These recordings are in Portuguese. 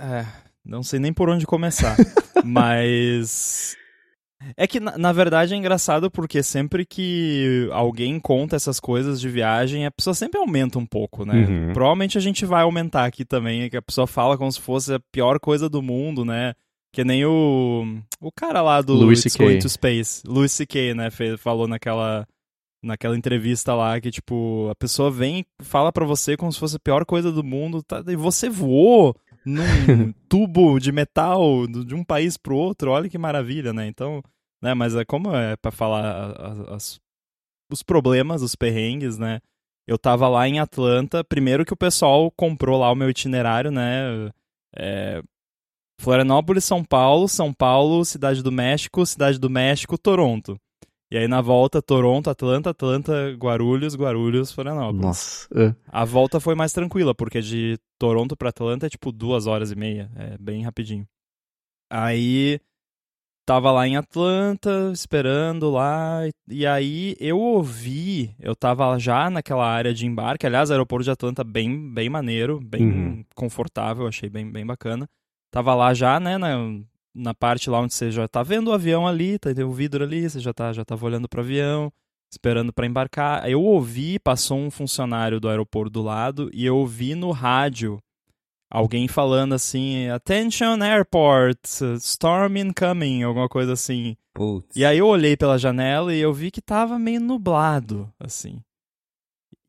É, não sei nem por onde começar. mas. É que, na, na, verdade, é engraçado porque sempre que alguém conta essas coisas de viagem, a pessoa sempre aumenta um pouco, né? Uhum. Provavelmente a gente vai aumentar aqui também, que a pessoa fala como se fosse a pior coisa do mundo, né? Que nem o, o cara lá do Louis It's to Space, Louis C.K., né? Falou naquela, naquela entrevista lá que, tipo, a pessoa vem e fala pra você como se fosse a pior coisa do mundo, tá? e você voou num tubo de metal de um país pro outro, olha que maravilha, né? Então, né, mas é como é para falar as, as, os problemas, os perrengues, né? Eu tava lá em Atlanta, primeiro que o pessoal comprou lá o meu itinerário, né? É, Florianópolis, São Paulo, São Paulo, Cidade do México, Cidade do México, Toronto. E aí na volta, Toronto, Atlanta, Atlanta, Guarulhos, Guarulhos, Florianópolis. Nossa. É. A volta foi mais tranquila, porque de Toronto para Atlanta é tipo duas horas e meia. É bem rapidinho. Aí tava lá em Atlanta, esperando lá, e aí eu ouvi, eu tava já naquela área de embarque, aliás, aeroporto de Atlanta bem, bem maneiro, bem uhum. confortável, achei bem, bem bacana. Tava lá já, né, na, na parte lá onde você já tá vendo o avião ali, tá o vidro ali, você já tá já tava olhando pro avião, esperando para embarcar. Eu ouvi, passou um funcionário do aeroporto do lado e eu ouvi no rádio alguém falando assim, attention airport, storm incoming, alguma coisa assim. Putz. E aí eu olhei pela janela e eu vi que tava meio nublado, assim.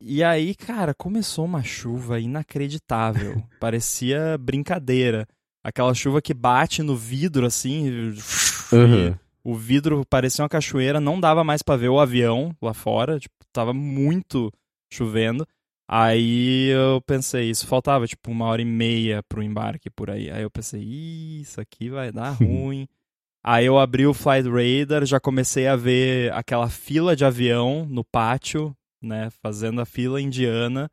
E aí, cara, começou uma chuva inacreditável. Parecia brincadeira. Aquela chuva que bate no vidro, assim. Uhum. O vidro parecia uma cachoeira, não dava mais para ver o avião lá fora. Tipo, tava muito chovendo. Aí eu pensei, isso faltava tipo uma hora e meia pro embarque por aí. Aí eu pensei, isso aqui vai dar ruim. aí eu abri o Flight Radar, já comecei a ver aquela fila de avião no pátio, né, fazendo a fila indiana.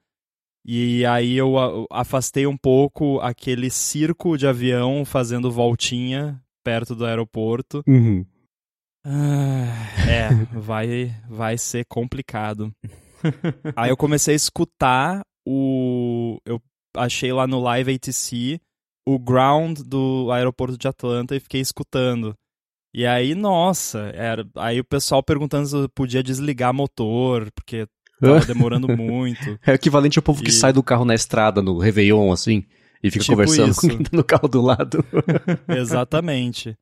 E aí eu afastei um pouco aquele circo de avião fazendo voltinha perto do aeroporto. Uhum. Ah, é, vai, vai ser complicado. aí eu comecei a escutar o. Eu achei lá no Live ATC o ground do aeroporto de Atlanta e fiquei escutando. E aí, nossa, era, aí o pessoal perguntando se eu podia desligar motor, porque Tava demorando muito. É o equivalente ao povo e... que sai do carro na estrada, no Réveillon, assim, e fica tipo conversando isso. com quem tá no carro do lado. Exatamente.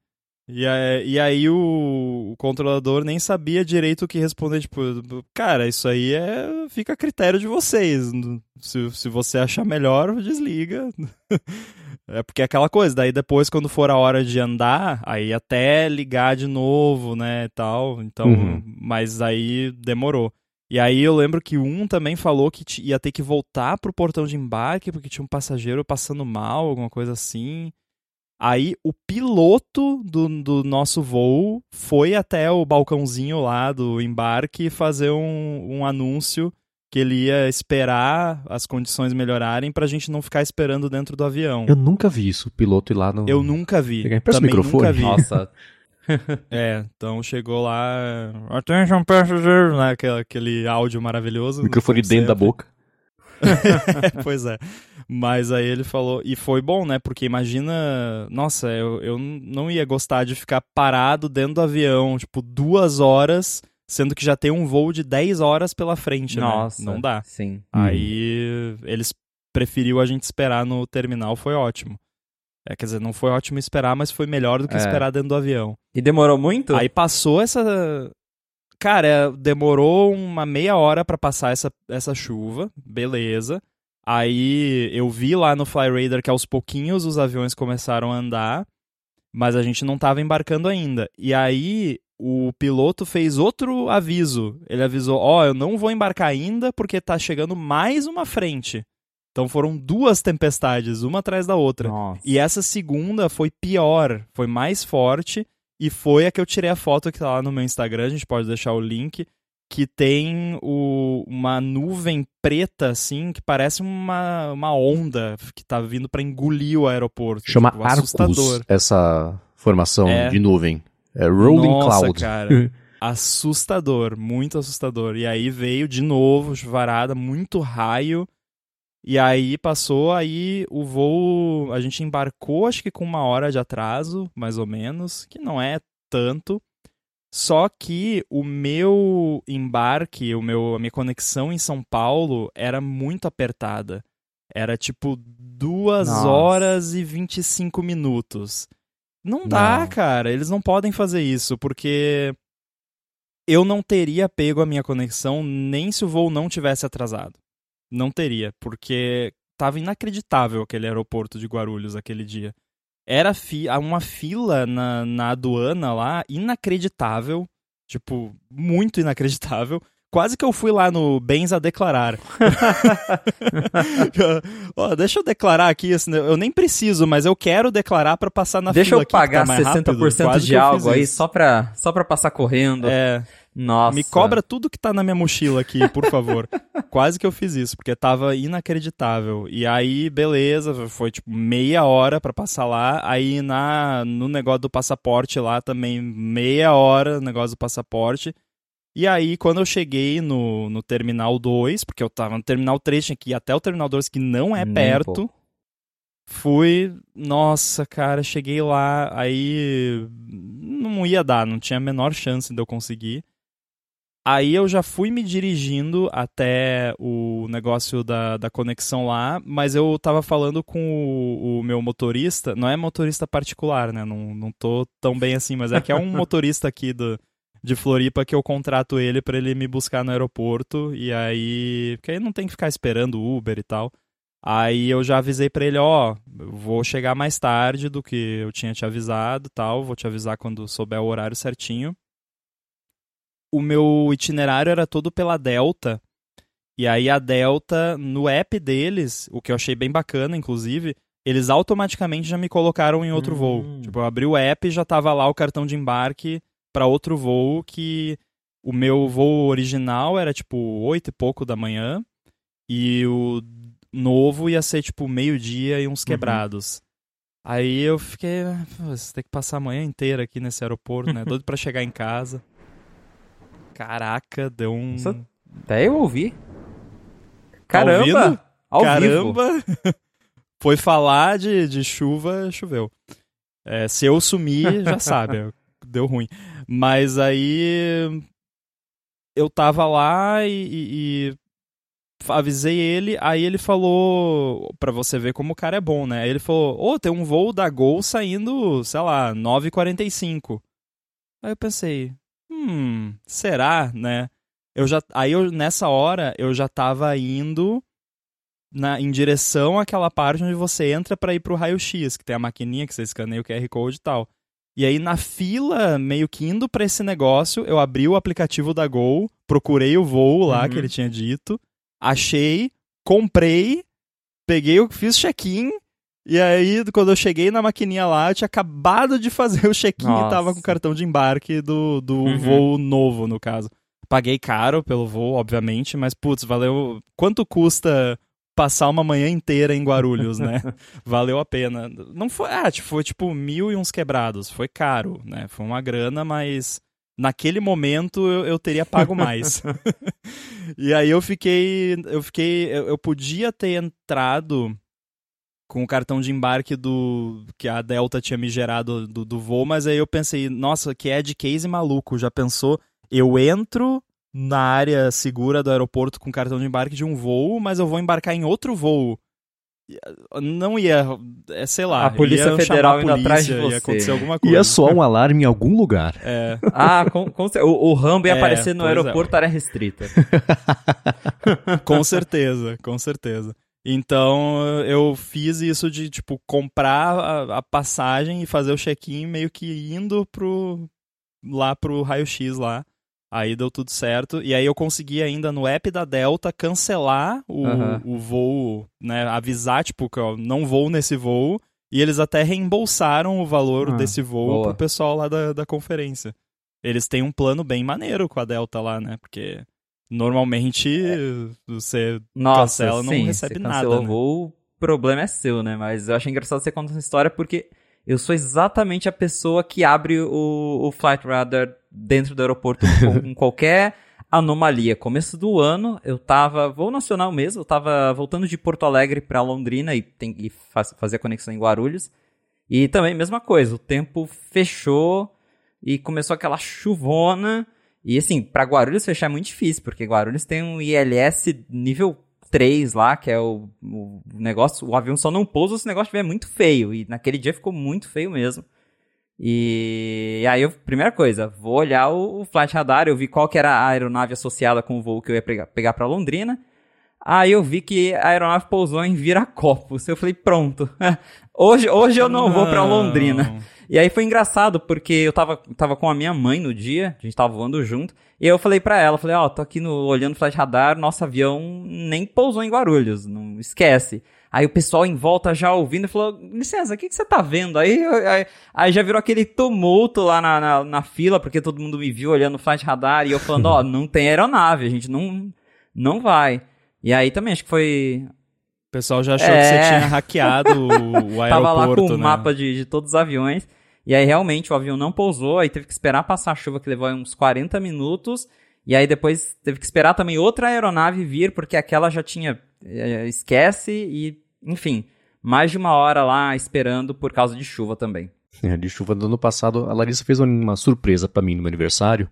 E, e aí o, o, controlador nem sabia direito o que responder, tipo, cara, isso aí é fica a critério de vocês. Se, se você achar melhor, desliga. é porque é aquela coisa, daí depois quando for a hora de andar, aí até ligar de novo, né, tal. Então, uhum. mas aí demorou. E aí eu lembro que um também falou que ia ter que voltar pro portão de embarque porque tinha um passageiro passando mal, alguma coisa assim. Aí o piloto do, do nosso voo foi até o balcãozinho lá do embarque fazer um, um anúncio que ele ia esperar as condições melhorarem pra gente não ficar esperando dentro do avião. Eu nunca vi isso, o piloto ir lá no... Eu nunca vi. Também microfone. nunca vi. Nossa, é, então chegou lá. Attention passengers, né? Aquele, aquele áudio maravilhoso. Microfone dentro da boca. pois é. Mas aí ele falou. E foi bom, né? Porque imagina. Nossa, eu, eu não ia gostar de ficar parado dentro do avião, tipo, duas horas, sendo que já tem um voo de 10 horas pela frente, Nossa, né? Não dá. Sim. Aí eles preferiu a gente esperar no terminal, foi ótimo. É, quer dizer, não foi ótimo esperar, mas foi melhor do que é. esperar dentro do avião. E demorou muito? Aí passou essa. Cara, demorou uma meia hora para passar essa, essa chuva, beleza. Aí eu vi lá no Flyradar que aos pouquinhos os aviões começaram a andar, mas a gente não estava embarcando ainda. E aí o piloto fez outro aviso. Ele avisou: Ó, oh, eu não vou embarcar ainda porque tá chegando mais uma frente. Então foram duas tempestades, uma atrás da outra. Nossa. E essa segunda foi pior, foi mais forte e foi a que eu tirei a foto que tá lá no meu Instagram, a gente pode deixar o link, que tem o, uma nuvem preta, assim, que parece uma, uma onda que tá vindo para engolir o aeroporto. Chama tipo, Arcus, essa formação é. de nuvem. É Rolling Nossa, Cloud. cara. assustador, muito assustador. E aí veio de novo, chuvarada, muito raio E aí passou, aí o voo. A gente embarcou, acho que com uma hora de atraso, mais ou menos, que não é tanto. Só que o meu embarque, o meu, a minha conexão em São Paulo era muito apertada. Era tipo duas Nossa. horas e 25 minutos. Não dá, não. cara. Eles não podem fazer isso, porque eu não teria pego a minha conexão nem se o voo não tivesse atrasado. Não teria, porque tava inacreditável aquele aeroporto de Guarulhos aquele dia. Era fi uma fila na, na aduana lá, inacreditável. Tipo, muito inacreditável. Quase que eu fui lá no Bens a declarar. oh, deixa eu declarar aqui, assim, eu nem preciso, mas eu quero declarar para passar na deixa fila. Deixa eu pagar tá 60% de algo aí só pra, só pra passar correndo. É. Nossa. Me cobra tudo que tá na minha mochila aqui, por favor. Quase que eu fiz isso, porque tava inacreditável. E aí, beleza, foi tipo meia hora para passar lá. Aí na no negócio do passaporte lá também, meia hora negócio do passaporte. E aí, quando eu cheguei no, no Terminal 2, porque eu tava no Terminal 3, tinha que ir até o Terminal 2, que não é Nem perto. Fui, nossa, cara, cheguei lá, aí não ia dar, não tinha a menor chance de eu conseguir. Aí eu já fui me dirigindo até o negócio da, da conexão lá, mas eu tava falando com o, o, meu motorista, não é motorista particular, né? Não, não tô tão bem assim, mas é que é um motorista aqui do, de Floripa que eu contrato ele para ele me buscar no aeroporto e aí. Porque aí não tem que ficar esperando Uber e tal. Aí eu já avisei para ele, ó, vou chegar mais tarde do que eu tinha te avisado tal, vou te avisar quando souber o horário certinho o meu itinerário era todo pela Delta. E aí a Delta, no app deles, o que eu achei bem bacana, inclusive, eles automaticamente já me colocaram em outro hum. voo. Tipo, eu abri o app e já tava lá o cartão de embarque para outro voo que o meu voo original era tipo oito e pouco da manhã e o novo ia ser tipo meio-dia e uns uhum. quebrados. Uhum. Aí eu fiquei, você tem que passar a manhã inteira aqui nesse aeroporto, né? Doido para chegar em casa. Caraca, deu um. Nossa, até eu ouvi. Caramba! Tá Ao Caramba! Foi falar de, de chuva, choveu. É, se eu sumir, já sabe, deu ruim. Mas aí eu tava lá e, e, e, avisei ele, aí ele falou, pra você ver como o cara é bom, né? Aí ele falou, ô, oh, tem um voo da Gol saindo, sei lá, 9h45. Aí eu pensei, hum, será, né? Eu já, aí eu, nessa hora eu já tava indo na, em direção àquela parte onde você entra para ir pro raio-x, que tem a maquininha que você escaneia o QR Code e tal. E aí na fila, meio que indo para esse negócio, eu abri o aplicativo da Gol, procurei o voo lá uhum. que ele tinha dito, achei, comprei, peguei, fiz check-in e aí, quando eu cheguei na maquininha lá, eu tinha acabado de fazer o check-in e tava com o cartão de embarque do, do uhum. voo novo, no caso. Paguei caro pelo voo, obviamente, mas, putz, valeu. Quanto custa passar uma manhã inteira em Guarulhos, né? valeu a pena. Não foi, ah, tipo, foi tipo mil e uns quebrados. Foi caro, né? Foi uma grana, mas naquele momento eu, eu teria pago mais. e aí eu fiquei, eu fiquei, eu, eu podia ter entrado com o cartão de embarque do que a Delta tinha me gerado do, do voo, mas aí eu pensei, nossa, que é de case maluco, já pensou? Eu entro na área segura do aeroporto com cartão de embarque de um voo, mas eu vou embarcar em outro voo. Não ia, é, sei lá, a Polícia Federal indo atrás de você. Ia acontecer alguma coisa. Ia soar um alarme em algum lugar. É. Ah, com, com, o, o Rambo ia é, aparecer no é. aeroporto, é. área restrita. com certeza, com certeza. Então eu fiz isso de tipo comprar a, a passagem e fazer o check-in meio que indo pro lá pro raio-x lá. Aí deu tudo certo. E aí eu consegui ainda no app da Delta cancelar o, uhum. o voo, né? Avisar, tipo, que eu não vou nesse voo. E eles até reembolsaram o valor uhum. desse voo Boa. pro pessoal lá da, da conferência. Eles têm um plano bem maneiro com a Delta lá, né? Porque Normalmente é. você Nossa, cancela não sim, recebe você nada. Né? o problema é seu, né? Mas eu acho engraçado você contar essa história porque eu sou exatamente a pessoa que abre o, o Flight Radar dentro do aeroporto com, com qualquer anomalia. Começo do ano, eu tava, voo nacional mesmo, eu tava voltando de Porto Alegre para Londrina e, tem, e faz, fazer a conexão em Guarulhos. E também, mesma coisa, o tempo fechou e começou aquela chuvona. E assim, para Guarulhos fechar é muito difícil, porque Guarulhos tem um ILS nível 3 lá, que é o, o negócio, o avião só não pousa se o negócio estiver muito feio. E naquele dia ficou muito feio mesmo. E aí, eu, primeira coisa, vou olhar o, o flight radar, eu vi qual que era a aeronave associada com o voo que eu ia pegar, pegar para Londrina. Aí eu vi que a aeronave pousou em Viracopos. Eu falei, pronto. hoje, hoje eu não, não. vou para Londrina. E aí foi engraçado, porque eu tava, tava com a minha mãe no dia, a gente tava voando junto, e eu falei para ela, falei, ó, oh, tô aqui no, olhando o flight radar, nosso avião nem pousou em Guarulhos, não esquece. Aí o pessoal em volta já ouvindo falou: licença, o que, que você tá vendo? Aí, aí, aí, já virou aquele tumulto lá na, na, na, fila, porque todo mundo me viu olhando o flight radar e eu falando: ó, oh, não tem aeronave, a gente não, não vai. E aí também acho que foi. O pessoal já achou é... que você é. tinha hackeado o, o aeroporto. Tava lá com o né? mapa de, de todos os aviões. E aí realmente o avião não pousou, aí teve que esperar passar a chuva que levou uns 40 minutos. E aí depois teve que esperar também outra aeronave vir, porque aquela já tinha. É, esquece e, enfim, mais de uma hora lá esperando por causa de chuva também. É, de chuva do ano passado, a Larissa fez uma surpresa para mim no meu aniversário.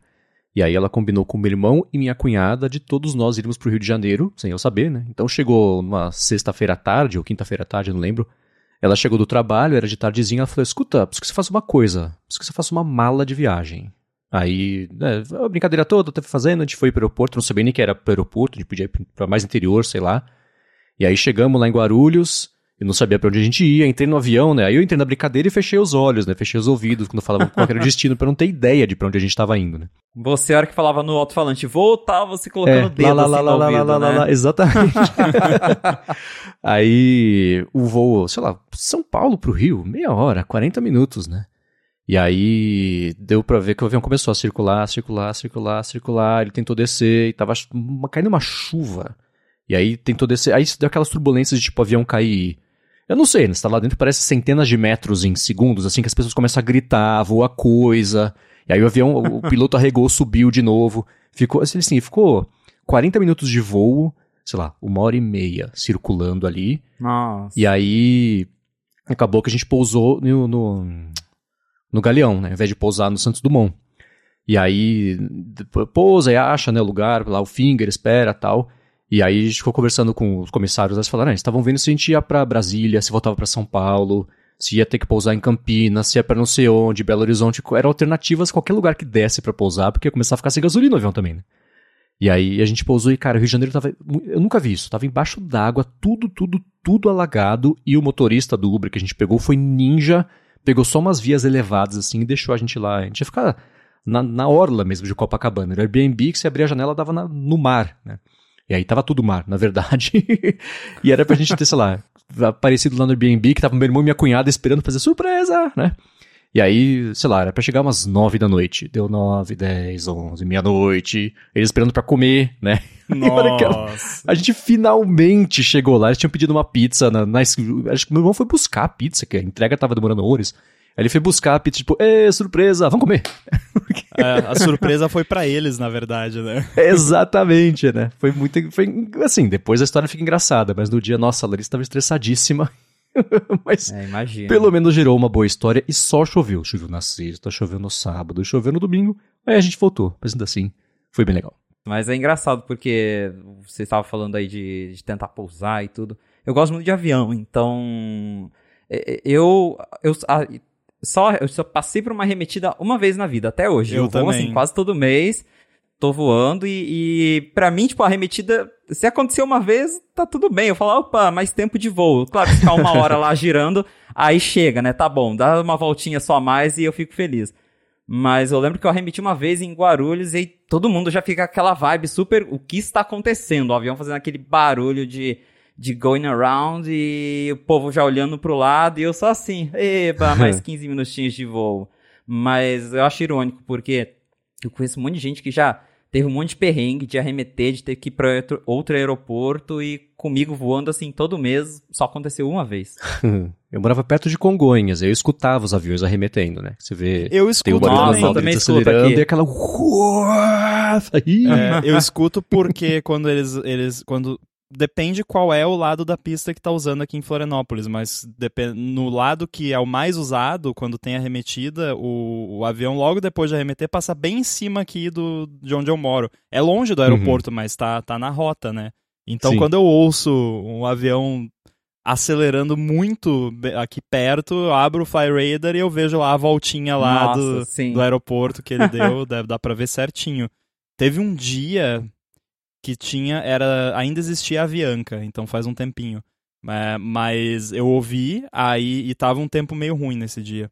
E aí ela combinou com meu irmão e minha cunhada de todos nós irmos pro Rio de Janeiro, sem eu saber, né? Então chegou numa sexta-feira à tarde, ou quinta-feira à tarde, não lembro. Ela chegou do trabalho, era de tardezinha, ela falou: escuta, preciso que você faça uma coisa, preciso que você faça uma mala de viagem. Aí, né, a brincadeira toda, teve fazendo, a gente foi pro aeroporto, não sabia nem que era pro aeroporto, a gente podia ir pra mais interior, sei lá. E aí chegamos lá em Guarulhos, eu não sabia para onde a gente ia, entrei no avião, né? Aí eu entrei na brincadeira e fechei os olhos, né? Fechei os ouvidos quando falava qual era o destino, pra não ter ideia de pra onde a gente tava indo, né? Você, a hora que falava no alto-falante, voltar, você colocando é, o dedo lá, assim lá, lá, lá, ouvido, lá, lá, né? lá, exatamente. aí o voo, sei lá, São Paulo pro Rio, meia hora, 40 minutos, né? E aí deu pra ver que o avião começou a circular, circular, circular, circular, ele tentou descer e tava caindo uma chuva. E aí tentou descer, aí deu aquelas turbulências de tipo avião cair eu não sei, né? Você tá lá dentro, parece centenas de metros em segundos, assim, que as pessoas começam a gritar, voa coisa. E aí o avião, o piloto arregou, subiu de novo. Ficou, assim, assim, ficou 40 minutos de voo, sei lá, uma hora e meia circulando ali. Nossa. E aí acabou que a gente pousou no, no, no Galeão, né? Ao invés de pousar no Santos Dumont. E aí pousa e acha, né, o lugar, lá o finger, espera tal. E aí a gente ficou conversando com os comissários, eles falaram, ah, estavam vendo se a gente ia para Brasília, se voltava para São Paulo, se ia ter que pousar em Campinas, se ia para não sei onde, Belo Horizonte, eram alternativas qualquer lugar que desse para pousar, porque ia começar a ficar sem gasolina no avião também, né? E aí a gente pousou e, cara, o Rio de Janeiro tava. Eu nunca vi isso. Tava embaixo d'água, tudo, tudo, tudo alagado. E o motorista do Uber que a gente pegou foi ninja, pegou só umas vias elevadas assim e deixou a gente lá. A gente ia ficar na, na orla mesmo de Copacabana. Era Airbnb que se abria a janela dava na, no mar, né? E aí tava tudo mar, na verdade. e era pra gente ter, sei lá, aparecido lá no Airbnb, que tava meu irmão e minha cunhada esperando fazer surpresa, né? E aí, sei lá, era pra chegar umas nove da noite. Deu nove, dez, onze, meia-noite. Eles esperando pra comer, né? Nossa. a gente finalmente chegou lá. Eles tinham pedido uma pizza na, na, Acho que meu irmão foi buscar a pizza, que a entrega tava demorando horrores. Aí ele foi buscar a pizza, tipo, ê, surpresa, vamos comer. É, a surpresa foi para eles, na verdade, né? Exatamente, né? Foi muito. Foi, assim, depois a história fica engraçada, mas no dia, nossa, a Larissa estava estressadíssima. mas é, pelo menos gerou uma boa história e só choveu. Choveu na sexta, choveu no sábado, choveu no domingo. Aí a gente voltou, mas ainda assim, foi bem legal. Mas é engraçado porque você estava falando aí de, de tentar pousar e tudo. Eu gosto muito de avião, então eu, eu só, eu só passei por uma arremetida uma vez na vida, até hoje. Eu, eu vou, assim, quase todo mês. Tô voando e, e para mim, tipo, a arremetida, se acontecer uma vez, tá tudo bem. Eu falo, opa, mais tempo de voo. Claro, ficar uma hora lá girando, aí chega, né? Tá bom, dá uma voltinha só a mais e eu fico feliz. Mas eu lembro que eu arremeti uma vez em Guarulhos e todo mundo já fica aquela vibe super. O que está acontecendo? O avião fazendo aquele barulho de de going around e o povo já olhando pro lado e eu só assim, eba, mais 15 minutinhos de voo. Mas eu acho irônico porque eu conheço um monte de gente que já teve um monte de perrengue de arremeter, de ter que ir para outro, outro aeroporto e comigo voando assim todo mês, só aconteceu uma vez. eu morava perto de Congonhas, eu escutava os aviões arremetendo, né? Você vê, eu escuto, tem o Nossa, eu também escuto aqui. e aquela. É, eu escuto porque quando eles, eles. Quando. Depende qual é o lado da pista que tá usando aqui em Florianópolis, mas no lado que é o mais usado, quando tem arremetida, o, o avião logo depois de arremeter passa bem em cima aqui do, de onde eu moro. É longe do aeroporto, mas tá, tá na rota, né? Então Sim. quando eu ouço um avião acelerando muito aqui perto, eu abro o Fly Radar e eu vejo lá a voltinha lá Nossa, do, do aeroporto que ele deu, dar pra ver certinho. Teve um dia que tinha, era, ainda existia a Avianca, então faz um tempinho. É, mas eu ouvi, aí, e tava um tempo meio ruim nesse dia.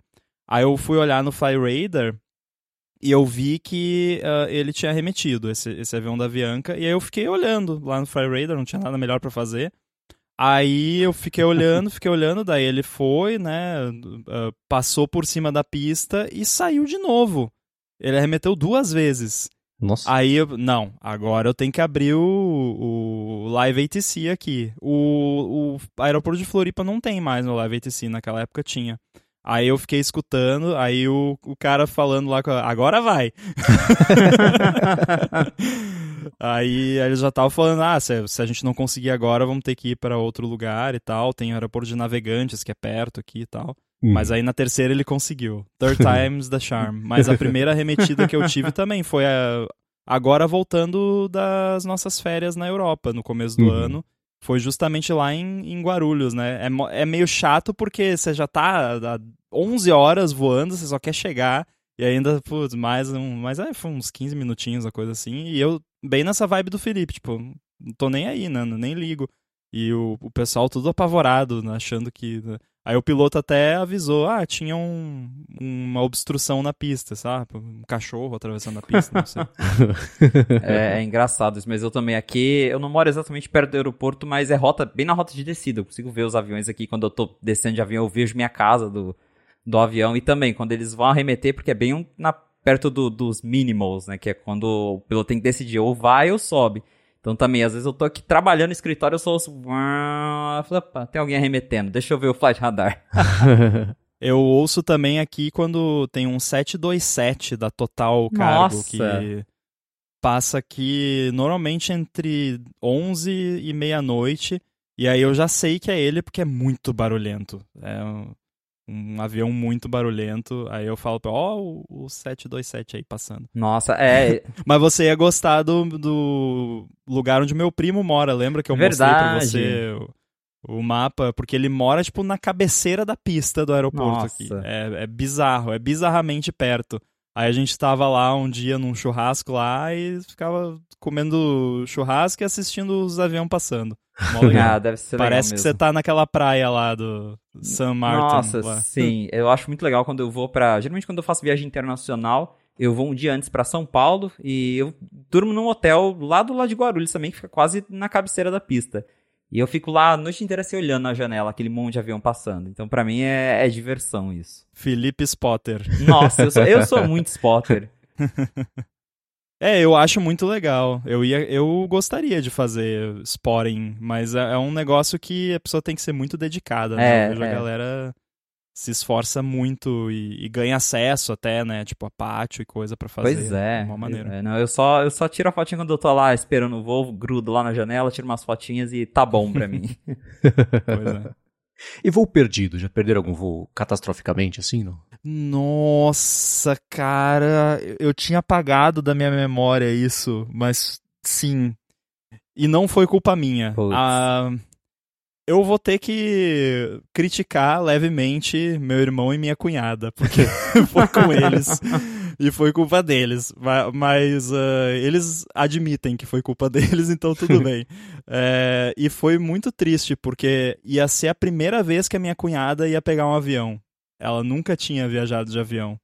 Aí eu fui olhar no Fly Radar e eu vi que ah, ele tinha remetido esse, esse avião da Avianca, e aí eu fiquei olhando lá no Fly Radar, não tinha nada melhor pra fazer. Aí eu fiquei olhando, fiquei olhando, daí ele foi, né, ah, passou por cima da pista e saiu de novo. Ele arremeteu duas vezes. Nossa. Aí eu, não, agora eu tenho que abrir o, o Live ATC aqui. O, o aeroporto de Floripa não tem mais no Live ATC, naquela época tinha. Aí eu fiquei escutando, aí o, o cara falando lá, agora vai. aí eles já estavam falando, ah, se, se a gente não conseguir agora, vamos ter que ir para outro lugar e tal. Tem o aeroporto de Navegantes, que é perto aqui e tal. Hum. Mas aí na terceira ele conseguiu. Third time's the charm. Mas a primeira arremetida que eu tive também foi a- agora voltando das nossas férias na Europa, no começo do Uhum. ano. Foi justamente lá em, em Guarulhos, né? É, é meio chato porque você já tá há 11 horas voando, você só quer chegar. E ainda, putz, mais um. Mas é, foi uns 15 minutinhos, uma coisa assim. E eu, bem nessa vibe do Felipe, tipo, não tô nem aí, né? Nem ligo. E o, o pessoal tudo apavorado, né, achando que. né. Aí o piloto até avisou: ah, tinha um- uma obstrução na pista, sabe? Um cachorro atravessando a pista, não sei. É, é engraçado isso, mas eu também aqui, eu não moro exatamente perto do aeroporto, mas é rota, bem na rota de descida. Eu consigo ver os aviões aqui quando eu tô descendo de avião, eu vejo minha casa do, do avião e também quando eles vão arremeter, porque é bem na, perto do- dos minimals, né? Que é quando o piloto tem que decidir ou vai ou sobe. Então também, às vezes eu tô aqui trabalhando no escritório, eu só ouço. Falo, opa, tem alguém arremetendo, deixa eu ver o flight radar. Eu ouço também aqui quando tem um 727 da Total Cargo Nossa. que passa aqui normalmente entre 11 e meia-noite. E aí eu já sei que é ele porque é muito barulhento. É um, um avião muito barulhento. Aí eu falo, ó, o, o 727 aí passando. Nossa, é. Mas você ia gostar do, do lugar onde meu primo mora. Lembra que eu mostrei pra Verdade. você o, o mapa? Porque ele mora, tipo, na cabeceira da pista do aeroporto Nossa. aqui. É, é bizarro, é bizarramente perto. Aí a gente tava lá um dia num churrasco lá e ficava comendo churrasco e assistindo os aviões passando. Ah, deve ser Parece que mesmo. você tá naquela praia lá do San Martin. Nossa, lá. sim. Eu acho muito legal quando eu vou pra. Geralmente, quando eu faço viagem internacional, eu vou um dia antes pra São Paulo e eu durmo num hotel lá do lado de Guarulhos também, que fica quase na cabeceira da pista. E eu fico lá a noite inteira assim, olhando na janela, aquele monte de avião passando. Então, pra mim, é, é diversão isso. Felipe Spotter. Nossa, eu sou, eu sou muito spotter. É, eu acho muito legal. Eu ia, eu gostaria de fazer spotting, mas é, é um negócio que a pessoa tem que ser muito dedicada, né? É, eu vejo é. a galera se esforça muito e, e ganha acesso até, né? Tipo, a pátio e coisa pra fazer. Pois é. De uma maneira. É, não, eu, só, eu só tiro a fotinha quando eu tô lá esperando o voo, grudo lá na janela, tiro umas fotinhas e tá bom pra mim. Pois é. E voo perdido? Já perderam algum voo catastroficamente assim, não? Nossa, cara, eu- eu tinha apagado da minha memória isso, mas sim. E não foi culpa minha. Putz. Ah, eu vou ter que criticar levemente meu irmão e minha cunhada, porque foi com eles e foi culpa deles. Ma- Mas ah, eles admitem que foi culpa deles, então tudo bem. É, e foi muito triste, porque ia ser a primeira vez que a minha cunhada ia pegar um avião. Ela nunca tinha viajado de avião.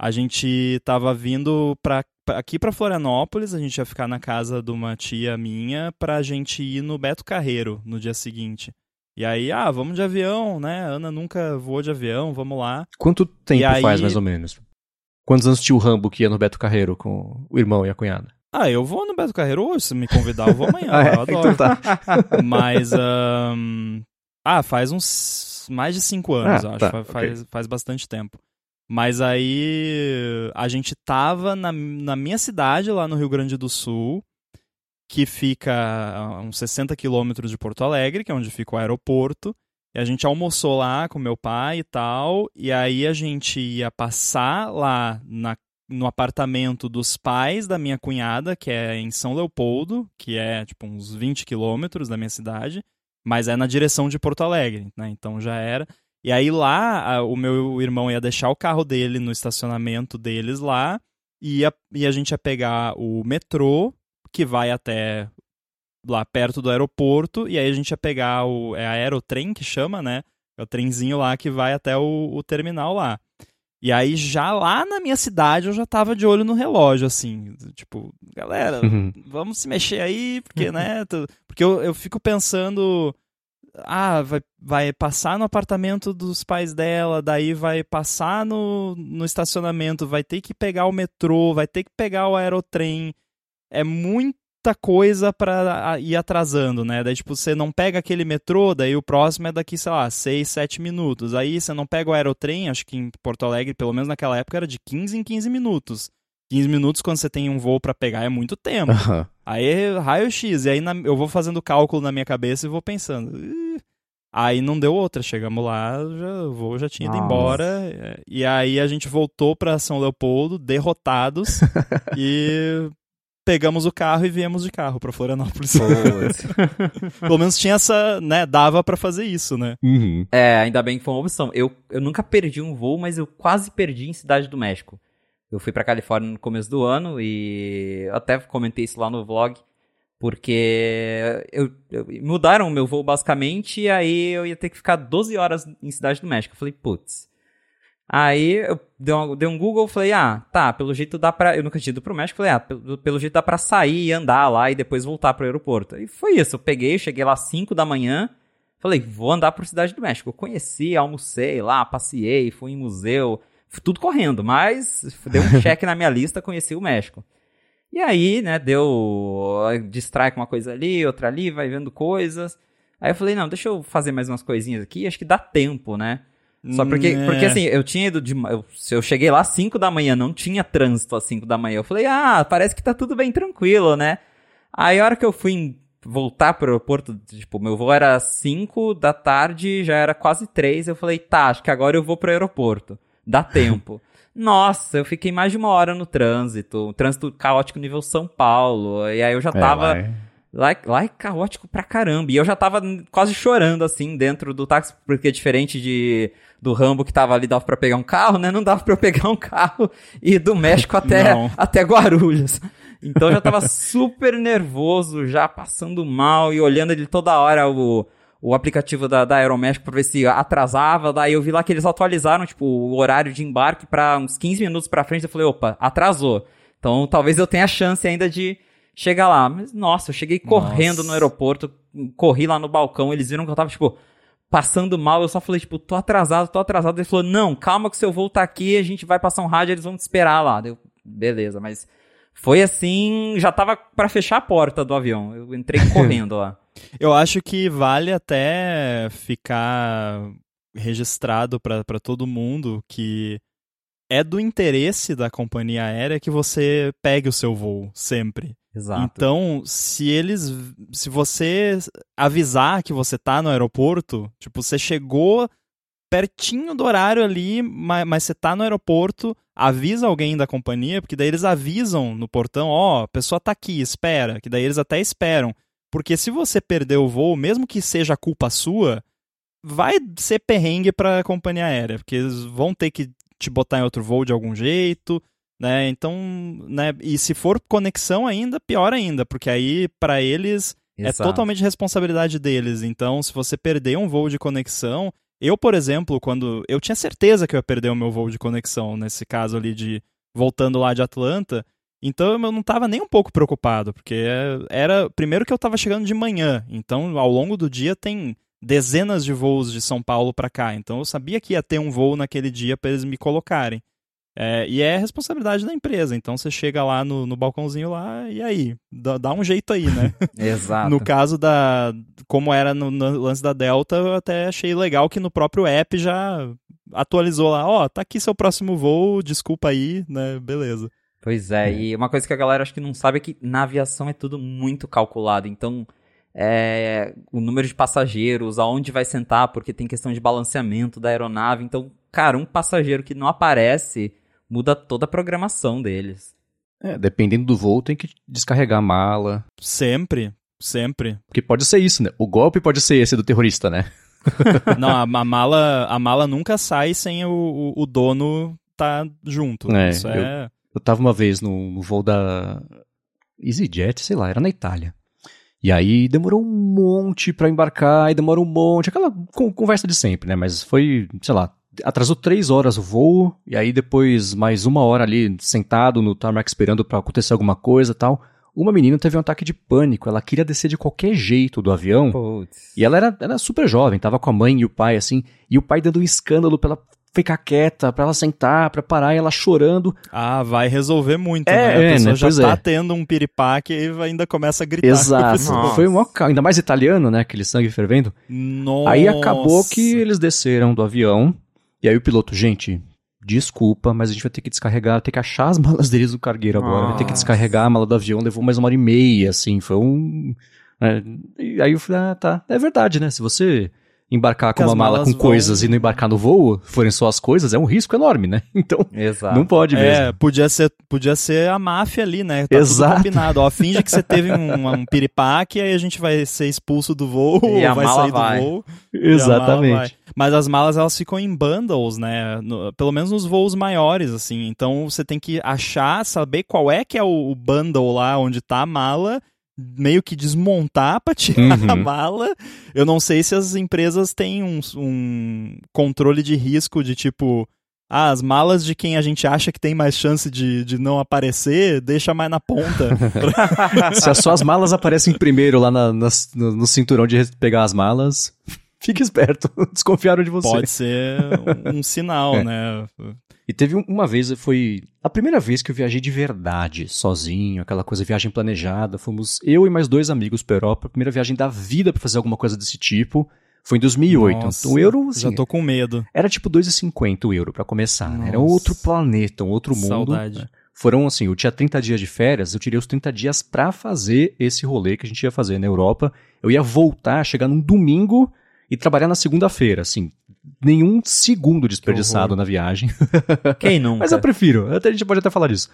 A gente tava vindo pra- aqui pra Florianópolis, a gente ia ficar na casa de uma tia minha pra gente ir no Beto Carreiro no dia seguinte. E aí, ah, vamos de avião, né? Ana nunca voou de avião, vamos lá. Quanto tempo aí- faz, mais ou menos? Quantos anos tinha o Rambo que ia no Beto Carreiro com o irmão e a cunhada? Ah, eu vou no Beto Carreiro hoje, se me convidar, eu vou amanhã. Ah, é? Eu adoro. Então tá. Mas. ahn, Ah, faz uns mais de cinco anos, Ah, eu acho. tá, faz, faz bastante tempo. Mas aí a gente tava na, na minha cidade, lá no Rio Grande do Sul, que fica a uns 60 quilômetros de Porto Alegre, que é onde fica o aeroporto. E a gente almoçou lá com meu pai e tal. E aí a gente ia passar lá na, no apartamento dos pais da minha cunhada, que é em São Leopoldo, que é tipo uns 20 quilômetros da minha cidade, mas é na direção de Porto Alegre, né? Então já era. E aí lá, a, o meu irmão ia deixar o carro dele no estacionamento deles lá, e, ia, e a gente ia pegar o metrô, que vai até lá perto do aeroporto, e aí a gente ia pegar o. É aerotrem que chama, né? É o trenzinho lá que vai até o, o terminal lá. E aí, já lá na minha cidade, eu já tava de olho no relógio, assim. Tipo, galera, Uhum. vamos se mexer aí, porque, né? Porque eu, eu fico pensando. Ah, vai, vai passar no apartamento dos pais dela, daí vai passar no, no estacionamento, vai ter que pegar o metrô, vai ter que pegar o aerotrem. É muita coisa pra a- ir atrasando, né? Daí, tipo, você não pega aquele metrô, daí o próximo é daqui, sei lá, 6, 7 minutos. Aí você não pega o aerotrem, acho que em Porto Alegre, pelo menos naquela época, era de 15 em 15 minutos. 15 minutos quando você tem um voo pra pegar é muito tempo. Aham. Aí raio-x, e aí na- eu vou fazendo cálculo na minha cabeça e vou pensando. "Ih". Aí não deu outra, chegamos lá, já, o voo já tinha ido Nossa. embora. é, E aí a gente voltou pra São Leopoldo, derrotados, e pegamos o carro e viemos de carro pra Florianópolis. Pelo menos tinha essa, né, dava pra fazer isso, né? Uhum. É, ainda bem que foi uma opção. Eu, eu nunca perdi um voo, mas eu quase perdi em Cidade do México. Eu fui pra Califórnia no começo do ano e até comentei isso lá no vlog, porque eu, eu- mudaram o meu voo basicamente e aí eu ia ter que ficar 12 horas em Cidade do México. Eu falei, putz. Aí eu dei um, dei um Google falei, ah, tá, pelo jeito dá pra. Eu nunca tinha ido pro México, falei, ah, pelo, pelo jeito dá pra sair e andar lá e depois voltar pro aeroporto. E foi isso, eu peguei, cheguei lá às 5 da manhã, Falei, vou andar por Cidade do México. Eu conheci, almocei lá, passei, fui em museu, tudo correndo, mas deu um cheque na minha lista, conheci o México. E aí, né, deu. distrai com uma coisa ali, outra ali, vai vendo coisas. Aí eu falei, não, deixa eu fazer mais umas coisinhas aqui, acho que dá tempo, né? Só porque, Né. porque assim, eu tinha ido de. Eu, se eu cheguei lá às 5 da manhã, não tinha trânsito às 5 da manhã. Eu falei, ah, parece que tá tudo bem tranquilo, né? Aí a hora que eu fui voltar pro aeroporto, tipo, meu voo era 5 da tarde, já era quase 3. Eu falei, tá, acho que agora eu vou pro aeroporto. Dá tempo. Nossa, eu fiquei mais de uma hora no trânsito. Um trânsito caótico nível São Paulo. E aí eu já É, tava. lá é- Lá, lá é caótico pra caramba. E eu já tava quase chorando, assim, dentro do táxi, porque diferente de, do Rambo que tava ali, dava pra pegar um carro, né? Não dava pra eu pegar um carro e ir do México até, Não. até Guarulhos. Então eu já tava super nervoso, já passando mal e olhando ele toda hora o, o aplicativo da, da Aeroméxico pra ver se atrasava. Daí eu vi lá que eles atualizaram, tipo, o horário de embarque pra uns 15 minutos pra frente. Eu falei, opa, atrasou. Então talvez eu tenha chance ainda de chegar lá. Mas, nossa, eu cheguei correndo Nossa. no aeroporto, corri lá no balcão, eles viram que eu tava, tipo, passando mal. Eu só falei, tipo, tô atrasado, tô atrasado. Ele falou, não, calma que seu voo tá aqui, a gente vai passar um rádio, eles vão te esperar lá. Deu, beleza, mas foi assim, já tava pra fechar a porta do avião. Eu entrei correndo lá. Eu acho que vale até ficar registrado para todo mundo que é do interesse da companhia aérea que você pegue o seu voo sempre. Exato. Então, se eles. Se você avisar que você tá no aeroporto, tipo, você chegou pertinho do horário ali, mas, mas você tá no aeroporto, avisa alguém da companhia, porque daí eles avisam no portão, ó, a pessoa tá aqui, espera, que daí eles até esperam. Porque se você perder o voo, mesmo que seja culpa sua, vai ser perrengue pra companhia aérea, porque eles vão ter que te botar em outro voo de algum jeito, né? Então, né, e se for conexão ainda, pior ainda, porque aí pra eles é Exato. totalmente responsabilidade deles. Então, se você perder um voo de conexão, eu, por exemplo, quando eu tinha certeza que eu ia perder o meu voo de conexão nesse caso ali de voltando lá de Atlanta, então eu não estava nem um pouco preocupado, porque era primeiro que eu estava chegando de manhã, então ao longo do dia tem dezenas de voos de São Paulo para cá, então eu sabia que ia ter um voo naquele dia para eles me colocarem. É, e é responsabilidade da empresa. Então você chega lá no, no balcãozinho lá e aí, dá, dá um jeito aí, né? Exato. no caso da. Como era no, no, lance da Delta, eu até achei legal que no próprio app já atualizou lá, ó, oh, tá aqui seu próximo voo, desculpa aí, né? Beleza. Pois é, e uma coisa que a galera acho que não sabe é que na aviação é tudo muito calculado. Então, é, o número de passageiros, aonde vai sentar, porque tem questão de balanceamento da aeronave. Então, cara, um passageiro que não aparece muda toda a programação deles. É, dependendo do voo, tem que descarregar a mala. Sempre, sempre. Porque pode ser isso, né? O golpe pode ser esse do terrorista, né? não, a, a, mala, a mala nunca sai sem o, o, o dono tá junto. É, isso eu, é... eu tava uma vez no, no voo da EasyJet, sei lá, era na Itália. E aí demorou um monte para embarcar, e demorou um monte, aquela conversa de sempre, né? Mas foi, sei lá, atrasou três horas o voo, e aí depois mais uma hora ali sentado no tarmac esperando para acontecer alguma coisa tal. Uma menina teve um ataque de pânico, ela queria descer de qualquer jeito do avião. Puts. E ela era, era super jovem, tava com a mãe e o pai assim, e o pai dando um escândalo pra ela ficar quieta, pra ela sentar, pra parar, e ela chorando. Ah, vai resolver muito, é, né? A é, pessoa né? já Pois tá é. tendo um piripaque e ainda começa a gritar. Exato. Nossa. Foi um ainda mais italiano, né? Aquele sangue fervendo. Nossa. Aí acabou que eles desceram do avião, e aí o piloto, gente, desculpa, mas a gente vai ter que descarregar, ter que achar as malas deles do cargueiro agora, vai ter que Nossa. descarregar a mala do avião, levou mais uma hora e meia, assim, foi um... é, e aí eu falei, ah, tá, é verdade, né, se você embarcar com uma mala com coisas vão- e não embarcar no voo, forem só as coisas, é um risco enorme, né, então Exato. não pode mesmo. É, podia ser, podia ser a máfia ali, né? Tá Exato. tudo combinado. Ó, finge que você teve um, um piripaque, aí a gente vai ser expulso do voo, E a vai mala sair vai. do voo. Exatamente. Mas as malas, elas ficam em bundles, né? No- pelo menos nos voos maiores, assim. Então você tem que achar, saber qual é que é o, o bundle lá onde tá a mala, meio que desmontar pra tirar Uhum. a mala. Eu não sei se as empresas têm um, um controle de risco de tipo. Ah, as malas de quem a gente acha que tem mais chance de, de não aparecer, deixa mais na ponta. Se as suas malas aparecem primeiro lá na- no, no cinturão de pegar as malas, fique esperto, desconfiaram de você. Pode ser um, um sinal, É. né? E teve um- uma vez, foi a primeira vez que eu viajei de verdade, sozinho, aquela coisa, viagem planejada. Fomos eu e mais dois amigos pra Europa, a primeira viagem da vida pra fazer alguma coisa desse tipo. Foi em 2008. Nossa, então, o euro, assim, Já tô com medo. era tipo 2,50 o euro pra começar, né? Era outro planeta, um outro mundo. Saudade. né? Foram assim, eu tinha 30 dias de férias, eu tirei os 30 dias pra fazer esse rolê que a gente ia fazer na Europa. Eu ia voltar, chegar num domingo e trabalhar na segunda-feira, assim. Nenhum segundo desperdiçado na viagem. Quem nunca? Mas eu prefiro, até a gente pode até falar disso.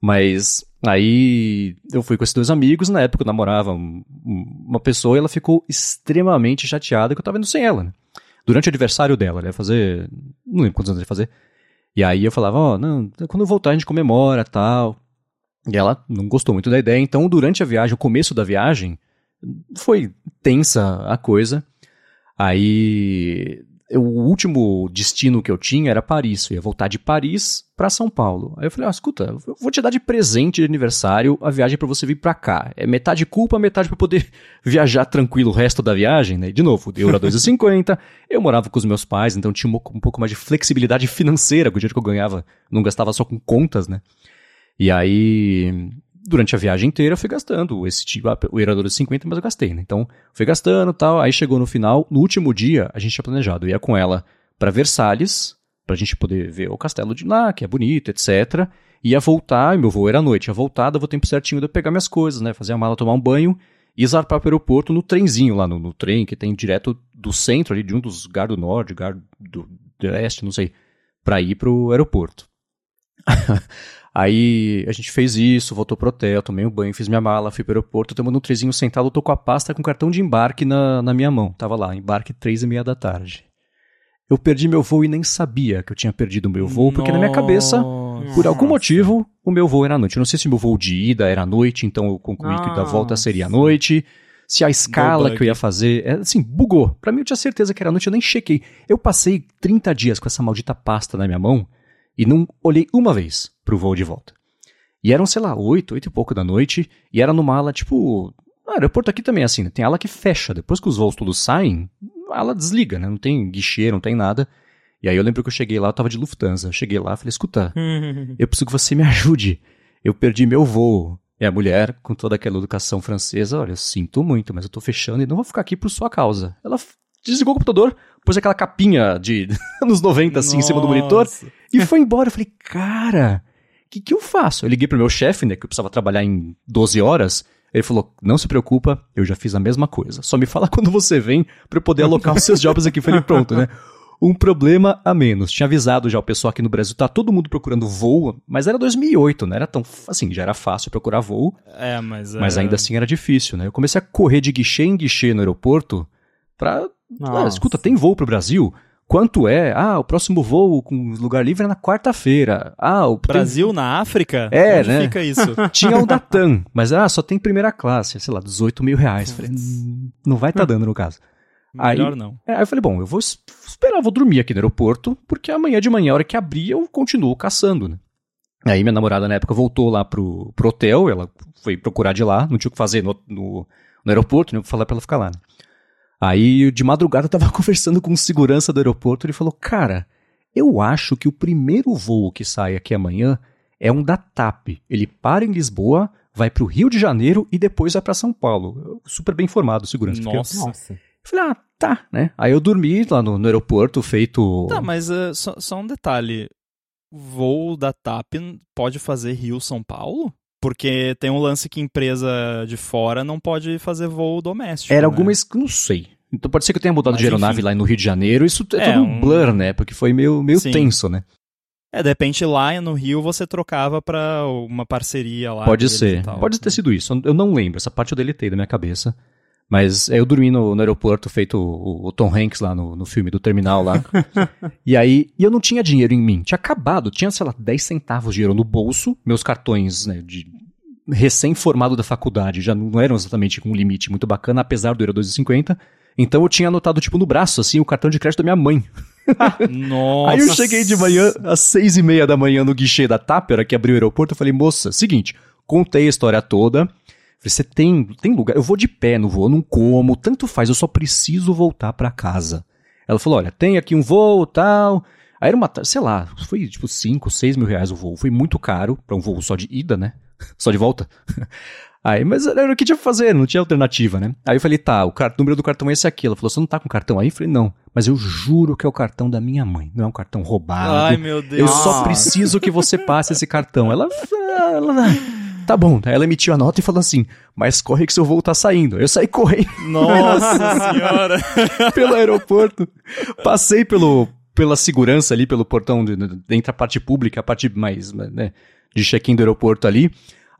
Mas aí eu fui com esses dois amigos, na época eu namorava um- um- uma pessoa e ela ficou extremamente chateada que eu tava indo sem ela, né? Durante o aniversário dela, ela ia fazer. Não lembro quantos anos ela ia fazer. E aí eu falava, ó, não, quando eu voltar a gente comemora tal. E ela não gostou muito da ideia, então durante a viagem, o começo da viagem, foi tensa a coisa. Aí o último destino que eu tinha era Paris. Eu ia voltar de Paris pra São Paulo. Aí eu falei, ah, escuta, eu vou te dar de presente de aniversário a viagem pra você vir pra cá. É metade culpa, metade pra poder viajar tranquilo o resto da viagem, né? De novo, euro a 2,50. eu morava com os meus pais, então tinha um, um pouco mais de flexibilidade financeira. Com o dinheiro que eu ganhava, não gastava só com contas, né? E aí, durante a viagem inteira, eu fui gastando esse tipo, o euro a 2,50, mas eu gastei, né? Então, fui gastando tal. Aí chegou no final, no último dia, a gente tinha planejado. Eu ia com ela pra Versalhes, pra gente poder ver o castelo de lá, que é bonito, etc. Ia voltar, meu voo era à noite. Ia voltar, dava o tempo certinho de eu pegar minhas coisas, né? Fazer a mala, tomar um banho e zarpar pro aeroporto no trenzinho lá, no, no trem que tem direto do centro ali, de um dos lugares do norte, lugar do, do leste, não sei, pra ir pro aeroporto. Aí a gente fez isso, voltou pro hotel, tomei um banho, fiz minha mala, fui pro aeroporto, tomando um trezinho sentado, eu tô com a pasta com cartão de embarque na, na minha mão. Tava lá, embarque três e meia da tarde. Eu perdi meu voo e nem sabia que eu tinha perdido o meu voo, porque na minha cabeça, Nossa. por algum motivo, o meu voo era à noite. Eu não sei se meu voo de ida era à noite, então eu concluí que o da volta Nossa. seria à noite. Se a escala que eu ia fazer, é, assim, bugou. Pra mim eu tinha certeza que era à noite, eu nem chequei. Eu passei 30 dias com essa maldita pasta na minha mão e não olhei uma vez pro voo de volta. E eram, sei lá, oito, oito e pouco da noite, e era numa ala, tipo. Ah, aeroporto aqui também é assim, né? Tem ala que fecha. Depois que os voos todos saem, a ala desliga, né? Não tem guichê, não tem nada. E aí eu lembro que eu cheguei lá, eu tava de Lufthansa. Eu cheguei lá, falei, escuta, eu preciso que você me ajude. Eu perdi meu voo. E a mulher, com toda aquela educação francesa, olha, eu sinto muito, mas eu tô fechando e não vou ficar aqui por sua causa. Ela desligou o computador, pôs aquela capinha de anos 90 assim em cima do monitor Nossa. e foi embora. Eu falei, cara, o que, que eu faço? Eu liguei pro meu chefe, né, que eu precisava trabalhar em 12 horas. Ele falou, não se preocupa, eu já fiz a mesma coisa. Só me fala quando você vem pra eu poder alocar os seus jobs aqui. Eu Falei, pronto, né? Um problema a menos. Tinha avisado já o pessoal aqui no Brasil, tá todo mundo procurando voo, mas era 2008, não era tão, assim, já era fácil procurar voo, É, mas... mas é, ainda assim era difícil, né? Eu comecei a correr de guichê em guichê no aeroporto pra ah, escuta, tem voo pro Brasil? Quanto é? Ah, o próximo voo com lugar livre é na quarta-feira. Ah, o tem- Brasil na África? É, Onde né? fica isso? tinha o da TAM, mas ah, só tem primeira classe, sei lá, 18 mil reais. Falei, "Hum, não vai tá dando no caso. Aí- Melhor não. É, aí eu falei, bom, eu vou es- esperar, vou dormir aqui no aeroporto, porque amanhã de manhã, a hora que abrir, eu continuo caçando, né? Aí minha namorada na época voltou lá pro, pro hotel, ela foi procurar de lá, não tinha o que fazer no, no, no aeroporto, né? Eu falei pra ela ficar lá, né? Aí de madrugada eu tava conversando com o segurança do aeroporto, ele falou, cara, eu acho que o primeiro voo que sai aqui amanhã é um da TAP. Ele para em Lisboa, vai pro Rio de Janeiro e depois vai pra São Paulo. Super bem informado, o segurança. porque eu- Nossa. Nossa. eu falei, ah, tá, né? Aí eu dormi lá no, no aeroporto, feito. Tá, mas eh, só, só um detalhe. Voo da TAP pode fazer Rio-São Paulo? Porque tem um lance que empresa de fora não pode fazer voo doméstico. Era né? alguma. Não sei. Então pode ser que eu tenha mudado Mas, de aeronave enfim. lá no Rio de Janeiro. Isso é, É, todo um blur, né? Porque foi meio, meio Sim. tenso, né? É, de repente lá no Rio você trocava pra uma parceria lá. Pode ser. tal. Pode ter sido isso. Eu não lembro. Essa parte eu deletei da minha cabeça. Mas eu dormi no, no aeroporto, feito o, o Tom Hanks lá no, no filme do terminal lá. e aí, e eu não tinha dinheiro em mim. Tinha acabado. Tinha, sei lá, 10 centavos de dinheiro no bolso. Meus cartões, né, de recém-formado da faculdade já não eram exatamente com um limite muito bacana, apesar do euro 2,50. Então eu tinha anotado, tipo, no braço, assim, o cartão de crédito da minha mãe. Nossa. Aí eu cheguei de manhã, às seis e meia da manhã, no guichê da TAP, a hora que abriu o aeroporto, eu falei, moça, seguinte, contei a história toda. Você tem, tem lugar? Eu vou de pé no voo, eu não como, tanto faz, eu só preciso voltar pra casa. Ela falou, olha, tem aqui um voo, tal. Aí era uma, sei lá, foi tipo 5, 6 mil reais o voo. Foi muito caro pra um voo só de ida, né? Só de volta. Aí, mas era o que tinha pra fazer, não tinha alternativa, né? Aí eu falei, tá, o car- número do cartão é esse aqui. Ela falou, você não tá com cartão aí? Eu falei, não, mas eu juro que é o cartão da minha mãe, não é um cartão roubado. Ai, meu Deus. eu só preciso que você passe esse cartão. Ela, ela, tá bom. Aí ela emitiu a nota e falou assim, mas corre que seu voo tá saindo. Eu saí correndo Nossa senhora. pelo aeroporto, passei pelo, pela segurança ali, pelo portão, de, de- entre a parte pública, a parte mais, né, de check-in do aeroporto ali.